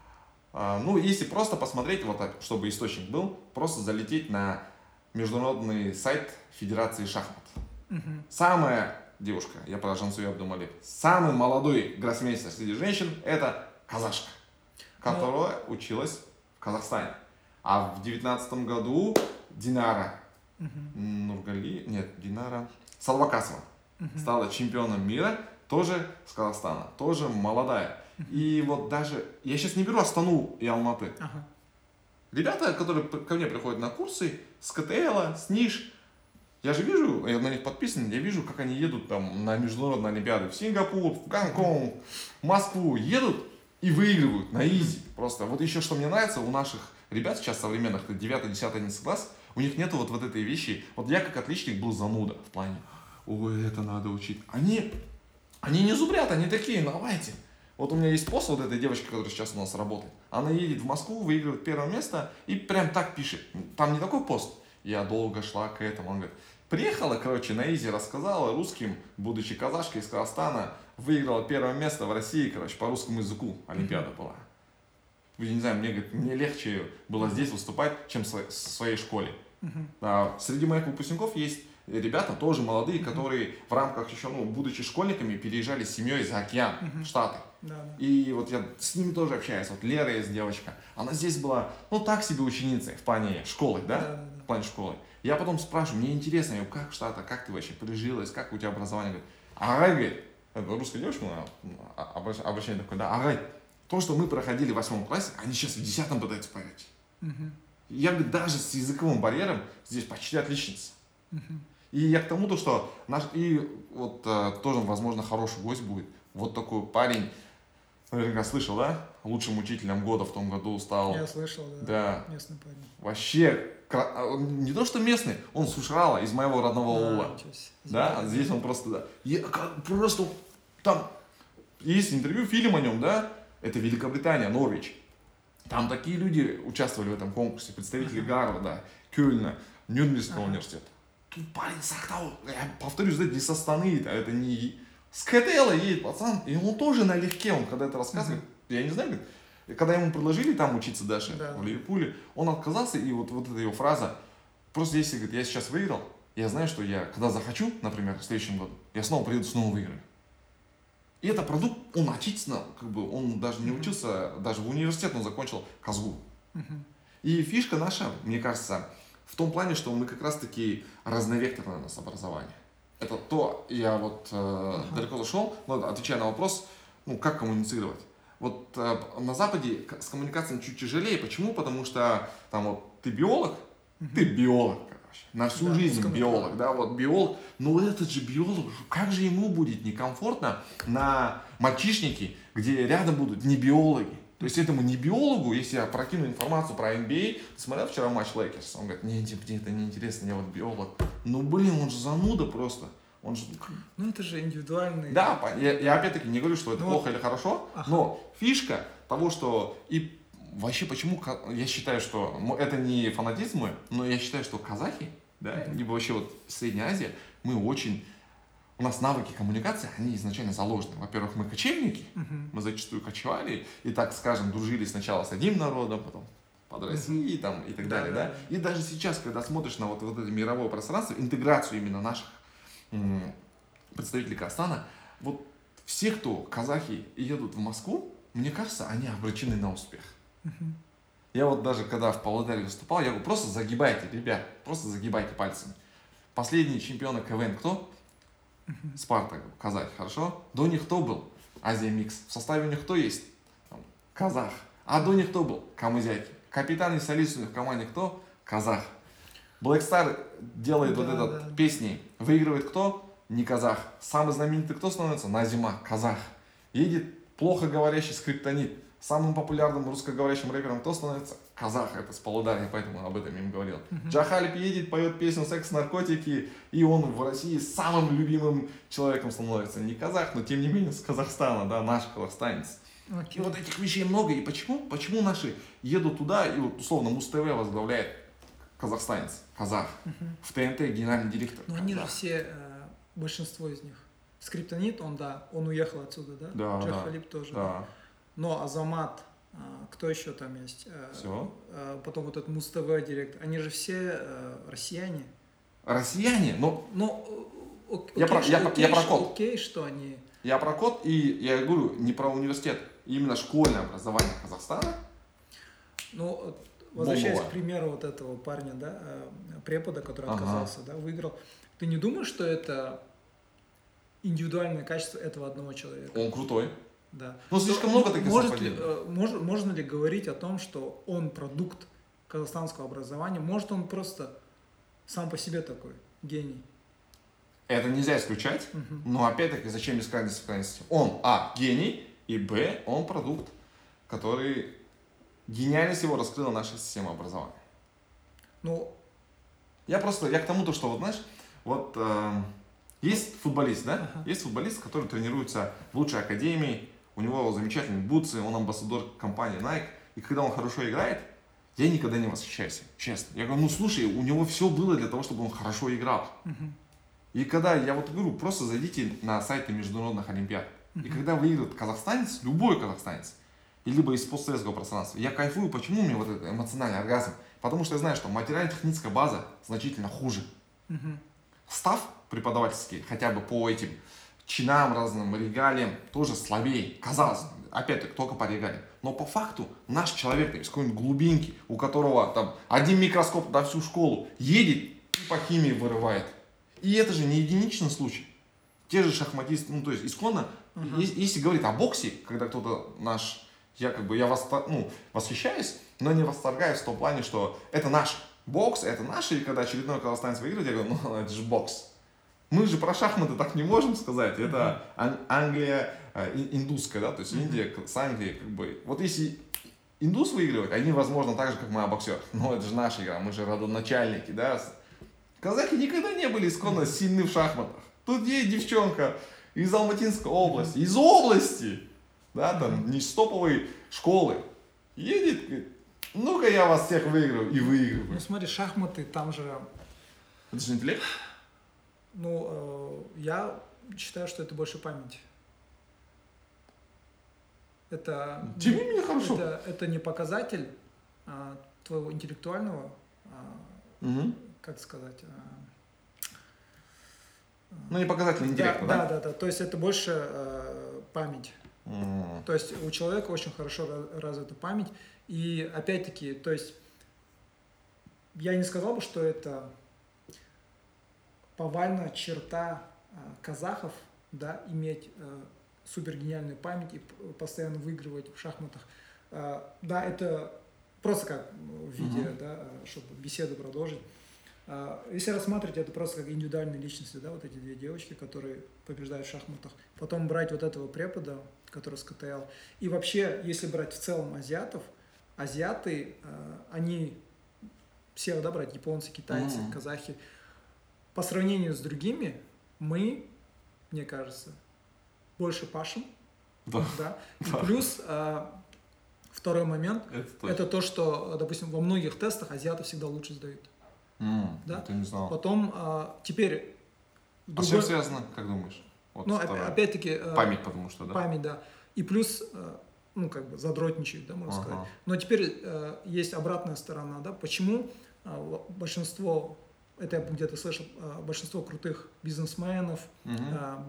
А, ну, если просто посмотреть, вот так, чтобы источник был, просто залететь на международный сайт Федерации шахмат. Мгм. Самая девушка, я про Жансую Абдумалик, самый молодой гроссмейстер среди женщин – это казашка, которая училась в Казахстане. А в девятнадцатом году Динара Мгм. Нургали, нет, Динара Салвакасова Мгм. стала чемпионом мира, тоже с Казахстана, тоже молодая. И вот даже, я сейчас не беру Астану и Алматы, Ага. Ребята, которые ко мне приходят на курсы с КТЛ, с НИШ, я же вижу, я на них подписан, я вижу, как они едут там на международные олимпиады в Сингапур, в Гонконг, в Москву, едут и выигрывают на изи. Просто вот еще что мне нравится, у наших ребят сейчас современных, это 9-10 11 класс, у них нету вот, вот этой вещи. Вот я как отличник был зануда в плане, ой, это надо учить. Они, они не зубрят, они такие, давайте. Вот у меня есть пост вот этой девочки, которая сейчас у нас работает. Она едет в Москву, выигрывает первое место и прям так пишет. Там не такой пост. Я долго шла к этому. Он говорит, приехала, короче, на изи, рассказала русским, будучи казашкой из Казахстана, выиграла первое место в России, короче, по русскому языку. Олимпиада была. Я не знаю, мне, говорит, мне легче было здесь выступать, чем в своей, школе. Мгм. А, среди моих выпускников есть ребята, тоже молодые, которые в рамках еще, ну, будучи школьниками, переезжали с семьей за океан, в Штаты. Да, да. И вот я с ними тоже общаюсь. Вот Лера есть девочка. Она здесь была, ну, так себе ученицей в плане школы, да? Да, да, да. В плане школы. Я потом спрашиваю, мне интересно, я говорю, как в Штатах, как ты вообще прижилась, как у тебя образование? Говорит, Агай, говорит, это русская девушка, ну, а- обращ- обращение такое, да, Агай, то, что мы проходили в восьмом классе, они сейчас в десятом пытаются понять. Мгм. Я, говорит, даже с языковым барьером здесь почти отличница. Мгм. И я к тому, то, что наш, и вот э, тоже, возможно, хороший гость будет. Вот такой парень, наверняка слышал, да? Лучшим учителем года в том году стал. Я слышал, да. Да. Местный парень. Вообще, а не то что местный, он с Ушрала, из моего родного А, аула. Да, а здесь он просто, да. Я как- просто там есть интервью, фильм о нем, да? Это Великобритания, Норвич. Там такие люди участвовали в этом конкурсе, представители Гарварда, Кёльна, Нюрнбергского Ага. университета. Тут парень с Актау, я повторюсь, да, не со Астаны, это, это не... С КТЛ едет пацан, и он тоже налегке, он когда это рассказывает, я не знаю, говорит, когда ему предложили там учиться дальше, Да. в Ливерпуле, он отказался, и вот, вот эта его фраза, просто если, говорит, я сейчас выиграл, я знаю, что я, когда захочу, например, в следующем году, я снова приеду, снова выиграю. И это продукт, он отечественно, как бы, он даже не учился, даже в университет он закончил Казгу. Мгм. И фишка наша, мне кажется, в том плане, что мы как раз-таки разновекторное у нас образование. это то, я вот э, ага. далеко зашел, но отвечая на вопрос, ну, как коммуницировать. Вот э, на Западе с коммуникацией чуть тяжелее. Почему? Потому что там вот ты биолог, угу. ты биолог, короче, на всю да, жизнь биолог, да, вот биолог. Но этот же биолог, как же ему будет некомфортно на мальчишнике, где рядом будут не биологи. То есть этому не биологу, если я прокину информацию про NBA, ты смотрел вчера матч Лейкерс? Он говорит, не, мне это не интересно, я вот биолог. Ну блин, он же зануда просто. Он же... Ну это же индивидуальный. Да, я, я опять-таки не говорю, что это ну, плохо или хорошо, ага. но фишка того, что и вообще почему я считаю, что это не фанатизм мой, но я считаю, что казахи, да, либо вообще вот Средняя Азия, мы очень у нас навыки коммуникации, они изначально заложены. Во-первых, мы кочевники, uh-huh. мы зачастую кочевали, и так, скажем, дружили сначала с одним народом, потом под Россией uh-huh. там, и так да, далее. Да, да? И даже сейчас, когда смотришь на вот, вот это мировое пространство, интеграцию именно наших м- представителей Казахстана, вот все, кто казахи едут в Москву, мне кажется, они обречены на успех. Uh-huh. Я вот даже когда в Павлодаре выступал, я говорю, просто загибайте, ребят, просто загибайте пальцами. Последние чемпионы КВН кто? Спарта, казах, хорошо? До них кто был? Азия Микс. В составе у них кто есть? Казах. А до них кто был? Камызяки. Капитан и солист у них в команде кто? Казах. Black Star делает да, вот этот да. песни. Выигрывает кто? Не казах. Самый знаменитый кто становится? Назима. Казах. Едет плохо говорящий скриптонит. Самым популярным русскоговорящим рэпером кто становится? Казах, это с Полударья, поэтому об этом им говорил. Uh-huh. Джахалип едет, поет песню «Секс, наркотики», и он в России самым любимым человеком становится. Не казах, но тем не менее с Казахстана, да, наш казахстанец. Okay. И вот этих вещей много. И почему? Почему наши едут туда, и вот условно Муз-ТВ возглавляет казахстанец, казах. Uh-huh. В ТНТ генеральный директор. Но они же все, э, большинство из них. Скриптонит, он, да, он уехал отсюда, да? Да, Джахалип да. тоже. Да. Но Азамат, кто еще там есть? Э, все. А, потом вот этот Муз-ТВ директор. Они же все э, россияне. Россияне? Но... Ну, окей, я, про, я, окей, я про код. Окей, что они... Я про код, и я говорю не про университет, именно школьное образование Казахстана. Ну, возвращаясь Бомбово. к примеру вот этого парня, да, э, препода, который отказался, ага. да, выиграл. Ты не думаешь, что это индивидуальное качество этого одного человека? Он крутой. Да. Ну, слишком много таких может ли, э, мож, можно ли говорить о том, что он продукт казахстанского образования? Может, он просто сам по себе такой гений? Это нельзя исключать, угу. но опять-таки, зачем искать крайности? Он, а, гений, и, б, он продукт, который гениальность его раскрыла наша система образования. Ну, я просто, я к тому, то, что, вот знаешь, вот э, есть футболист, да? Ага. Есть футболист, который тренируется в лучшей академии, у него замечательные бутсы, он амбассадор компании Nike, и когда он хорошо играет, я никогда не восхищаюсь, честно. Я говорю, ну слушай, у него все было для того, чтобы он хорошо играл. Uh-huh. И когда, я вот говорю, просто зайдите на сайты международных олимпиад. Uh-huh. И когда выигрывает казахстанец, любой казахстанец, и либо из постсоветского пространства, я кайфую, почему у меня вот этот эмоциональный оргазм? Потому что я знаю, что материально-техническая база значительно хуже. Uh-huh. Став преподавательский, хотя бы по этим чинам разным, регалиям тоже слабее. Казалось, опять-таки, только по регалиям. Но по факту наш человек из какой-нибудь глубинки, у которого там один микроскоп на всю школу, едет и по химии вырывает. И это же не единичный случай. Те же шахматисты, ну то есть исконно, uh-huh. если, если говорить о боксе, когда кто-то наш, я как бы, я вас, ну, восхищаюсь, но не восторгаюсь в том плане, что это наш бокс, это наш, и когда очередной казахстанец выиграет, я говорю, ну это же бокс. Мы же про шахматы так не можем сказать. Это Англия э, индусская, да, то есть Индия с Англией как бы. Вот если индус выигрывает, они, возможно, так же, как мы, боксер. <laughs> Но это же наша игра, мы же родоначальники, да. Казахи никогда не были исконно сильны в шахматах. Тут есть девчонка из Алматинской области, из области, да, там, не с топовой школы. Едет, говорит, ну-ка я вас всех выиграю, и выигрываю. Ну смотри, шахматы, там же... Это же интеллект? Ну, э, я считаю, что это больше память. Это, Тем не менее хорошо. Это, это не показатель а, твоего интеллектуального, а, угу. как сказать, а, ну, не показатель интеллекта, да? Да, да, да. То есть это больше э, память. Mm. То есть у человека очень хорошо развита память. И опять-таки, то есть я не сказал бы, что это повальная черта казахов, да, иметь э, супер гениальную память и постоянно выигрывать в шахматах. Э, да, это просто как в виде, uh-huh. да, чтобы беседу продолжить. Если рассматривать это просто как индивидуальные личности, да, вот эти две девочки, которые побеждают в шахматах, потом брать вот этого препода, который с КТЛ, и вообще, если брать в целом азиатов, азиаты, они все, да, брать японцы, китайцы, uh-huh. казахи, по сравнению с другими, мы, мне кажется, больше пашем. Да. да. И да. плюс а, второй момент это, это то, что, допустим, во многих тестах азиаты всегда лучше сдают. Mm, да? Это не знал. Потом а, теперь. Другой... А с чем связано, как думаешь? Вот ну, опять-таки. А, память, потому что, да. Память, да. И плюс, а, ну, как бы задротничают, да, можно ага. сказать. Но теперь а, есть обратная сторона, да, почему а, большинство это я где-то слышал, а, большинство крутых бизнесменов, угу.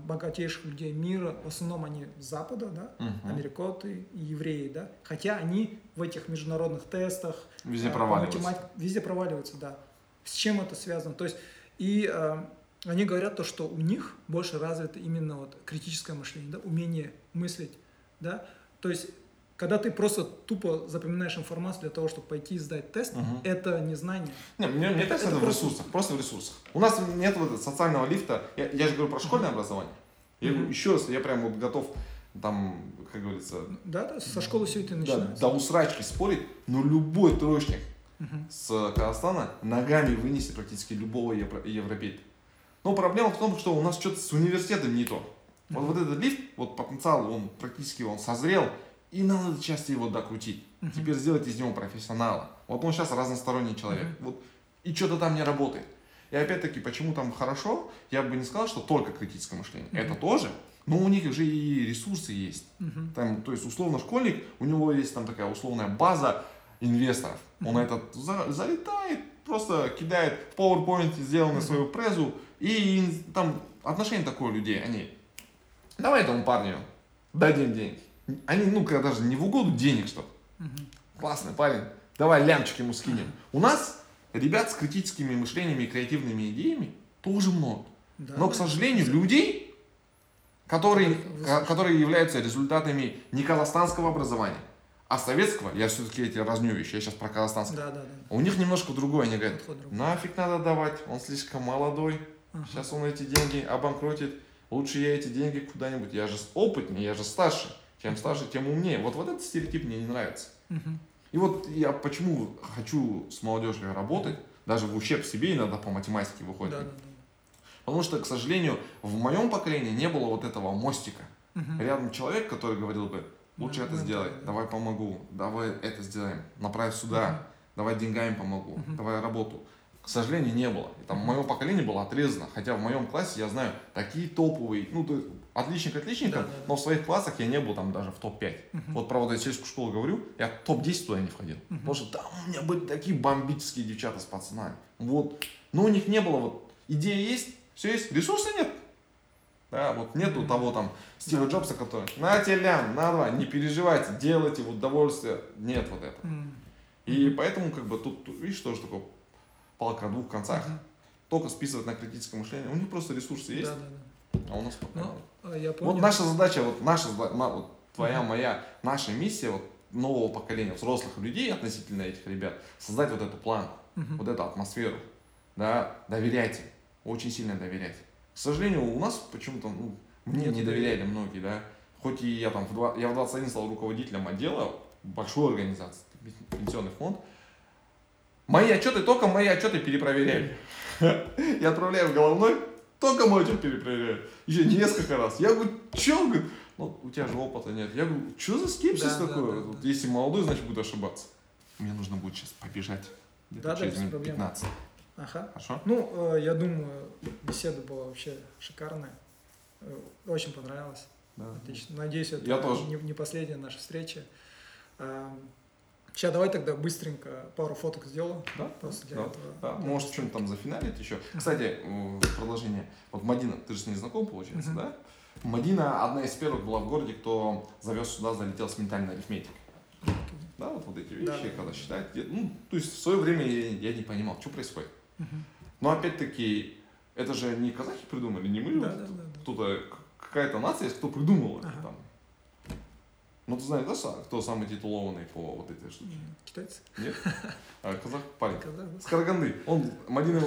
богатейших людей мира, в основном они с Запада, да, угу. америкоты и евреи, да, хотя они в этих международных тестах везде а, проваливаются. везде проваливаются, да. С чем это связано? То есть и а, они говорят то, что у них больше развито именно вот критическое мышление, да, умение мыслить, да, то есть когда ты просто тупо запоминаешь информацию для того, чтобы пойти и сдать тест, угу. это не знание. Не, мне, мне кажется, это, это в ресурсах, просто в ресурсах. У нас нет вот социального лифта. Я, я же говорю про школьное угу. образование. Я угу. еще раз, я прям вот готов там, как говорится... Да, да, со школы все это начинается. Да, до усрачки спорить, но любой троечник угу. с Казахстана ногами вынесет практически любого европейца. Но проблема в том, что у нас что-то с университетом не то. Вот, вот этот лифт, вот потенциал, он практически он созрел, и надо часто его докрутить. Uh-huh. Теперь сделать из него профессионала. Вот он сейчас разносторонний человек. Uh-huh. Вот, и что-то там не работает. И опять-таки, почему там хорошо, я бы не сказал, что только критическое мышление. Uh-huh. Это тоже, но у них же и ресурсы есть. Uh-huh. Там, то есть, условно, школьник, у него есть там такая условная база инвесторов. Uh-huh. Он этот за, залетает, просто кидает в PowerPoint сделанную uh-huh. свою презу, и там отношение такое у людей, они, давай этому парню дадим деньги. Они, ну, когда даже не в угоду денег, что угу. классный парень, давай лямчик ему скинем. У нас ребят с критическими мышлениями и креативными идеями тоже много. Да, Но, к сожалению, да. людей, которые, которые являются результатами не казахстанского образования, а советского, я все-таки эти разню вещи, я сейчас про казахстанское. Да, да, да. У них немножко другое, они говорят, нафиг надо давать, он слишком молодой, ага. сейчас он эти деньги обанкротит, лучше я эти деньги куда-нибудь, я же опытнее, я же старше. Чем старше, тем умнее. Вот, вот этот стереотип мне не нравится. И вот я почему хочу с молодежью работать, даже в ущерб себе иногда по математике выходит. Да, да, да. Потому что, к сожалению, в моем поколении не было вот этого мостика. Угу. Рядом человек, который говорил бы, лучше да, это да, сделай, да, давай помогу, давай это сделаем, направь сюда, угу. давай деньгами помогу, угу. давай работу. К сожалению, не было. И там мое поколение было отрезано. Хотя в моем классе я знаю такие топовые, ну, то есть отличник отличником, да, да, но в своих классах я не был там даже в топ-5. Угу. Вот про вот эту сельскую школу говорю, я в топ-10 туда не входил. Угу. Потому что там у меня были такие бомбические девчата с пацанами. Вот. Но у них не было вот, идея есть, все есть, ресурса нет. Да, вот нету того там Стива. Джобса, который, на тебе лям, на два, не переживайте, делайте в удовольствие. Нет вот этого. Mm. И поэтому как бы тут, видишь, тоже такое палка о двух концах. Uh-huh. Только списывать на критическое мышление. У них просто ресурсы есть, да, да, да. а у нас пока ну, а я помню. Вот наша задача, вот наша, вот твоя, uh-huh. моя, наша миссия вот нового поколения взрослых людей относительно этих ребят создать вот эту планку, uh-huh. вот эту атмосферу, да, доверяйте, очень сильно доверяйте. К сожалению, у нас почему-то ну, мне Нет, не доверяли многие, да. Хоть и я там в 2, я в 21 стал руководителем отдела большой организации, пенсионный фонд, Мои отчеты, только мои отчеты перепроверяли. Я отправляю в головной, только мой отчет перепроверяют. Еще несколько раз. Я говорю, что? Ну, у тебя же опыта нет. Я говорю, что за скепсис да, такой? Да, да, да. Если молодой, значит, буду ошибаться. Мне нужно будет сейчас побежать. Да, через да, минут 15. Ага. Хорошо? Ну, э, я думаю, беседа была вообще шикарная. Э, очень понравилось. Да. Отлично. Надеюсь, это я тоже. Не, не последняя наша встреча. Сейчас давай тогда быстренько пару фоток сделаю. Да, после для да, этого. Да. Может, что-нибудь там зафиналить еще. Кстати, продолжение. Вот Мадина, ты же с ней знаком, получается, да? Мадина одна из первых была в городе, кто завез сюда, залетел с ментальной арифметикой. Да, вот, вот эти вещи, да. когда считают. Ну, то есть в свое время я, я не понимал, что происходит. Но опять-таки, Это же не казахи придумали, не мы. Да, вот да, да. Кто-то, какая-то нация есть, кто придумал это там. Ну, ты знаешь, да, кто самый титулованный по вот этой штуке? Китайцы? Нет? А, казах парень. Казах, да? С Караганды. Он, Мадина.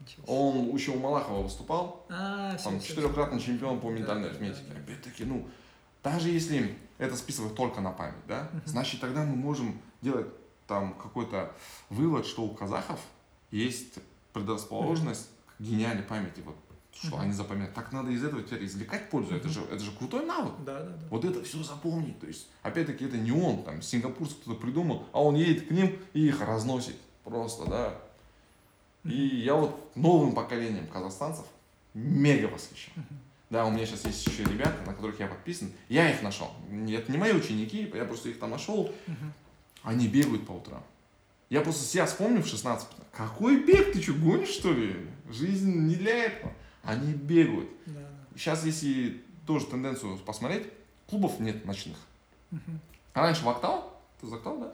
Ничего себе. Он еще у Малахова выступал. А, всё, четырехкратный чемпион по ментальной арифметике. Опять-таки, ну, даже если это списывать только на память, да, значит тогда мы можем делать там какой-то вывод, что у казахов есть предрасположенность к гениальной памяти, вот, что Мгм. они запоминают. Так надо из этого теперь извлекать пользу. Это Мгм. же, это же крутой навык. Да, да, да. Вот это все запомнить. То есть, опять-таки, это не он, там, сингапурский кто-то придумал, а он едет к ним и их разносит. Просто, да. И я вот новым поколением казахстанцев мега восхищен. Мгм. Да, у меня сейчас есть еще ребята, на которых я подписан. Я их нашел. Это не мои ученики, я просто их там нашел. Мгм. Они бегают по утрам. Я просто себя вспомнил в 16. Какой бег? Ты что, гонишь, что ли? Жизнь не для этого. Они бегают. Да. Сейчас, если тоже тенденцию посмотреть, клубов нет ночных. Мгм. А раньше в Актау, ты из Актау, да?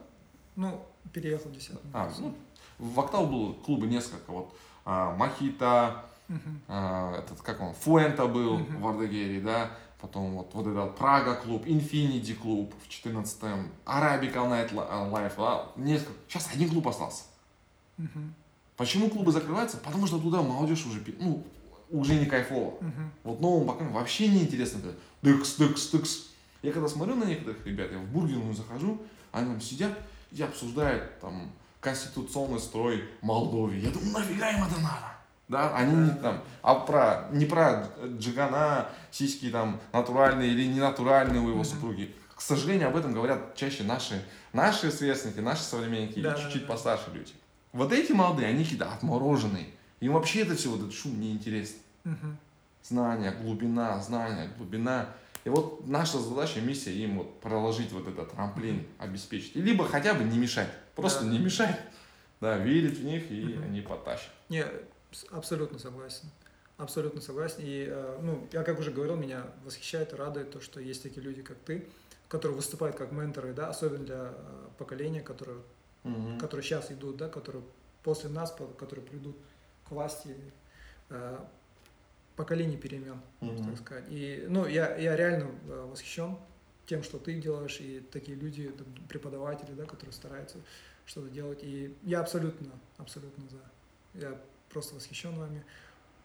Ну, переехал в 10 А, ну, в Актау было клубы несколько. Вот а, Махита, Мгм. а, этот, как он, Фуэнта был Мгм. в Ардегере, да, потом вот, вот этот Прага клуб, Инфинити клуб в 14-м, Arabical Night а, Life, а, несколько. Сейчас один клуб остался. Мгм. Почему клубы закрываются? Потому что туда молодежь уже, ну, уже не кайфово. Мгм. Вот новым поколением вообще не интересно. Дыкс, дыкс, дыкс. Я когда смотрю на некоторых ребят, я в бургерную захожу, они там сидят и обсуждают там конституционный строй Молдовии. Я думаю, нафига им это надо? Да, они не там, а про, не про джигана, сиськи там натуральные или ненатуральные у его Мгм. супруги. К сожалению, об этом говорят чаще наши, наши сверстники, наши современники Да, или да, чуть-чуть да. постарше люди. Вот эти молодые, они какие-то отмороженные. Им вообще это все, вот этот шум не знания, глубина, знания, глубина. И вот наша задача, миссия им вот проложить вот этот трамплин, обеспечить. И либо хотя бы не мешать. Просто Да. не мешать. Да, верить в них, и Мгм. они потащат. Не, абсолютно согласен. Абсолютно согласен. И, э, ну, я как уже говорил, меня восхищает и радует то, что есть такие люди, как ты, которые выступают как менторы, да, особенно для э, поколения, которые, которые сейчас идут, да, которые после нас, которые придут к власти, поколение перемен, Мгм. так сказать. И, ну, я, я реально э, восхищен тем, что ты делаешь, и такие люди, там, преподаватели, да, которые стараются что-то делать. И я абсолютно, абсолютно за. Я просто восхищен вами.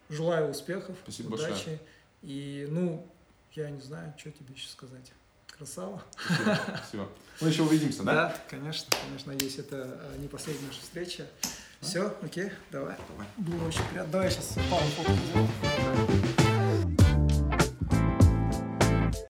Желаю успехов, Спасибо удачи. большое. И, ну, я не знаю, что тебе еще сказать. Красава. Спасибо. Спасибо. Мы еще увидимся, да? конечно, конечно, надеюсь, это э, не последняя наша встреча. Все, окей, давай. Давай. Было очень приятно. Давай сейчас пару фото сделаем.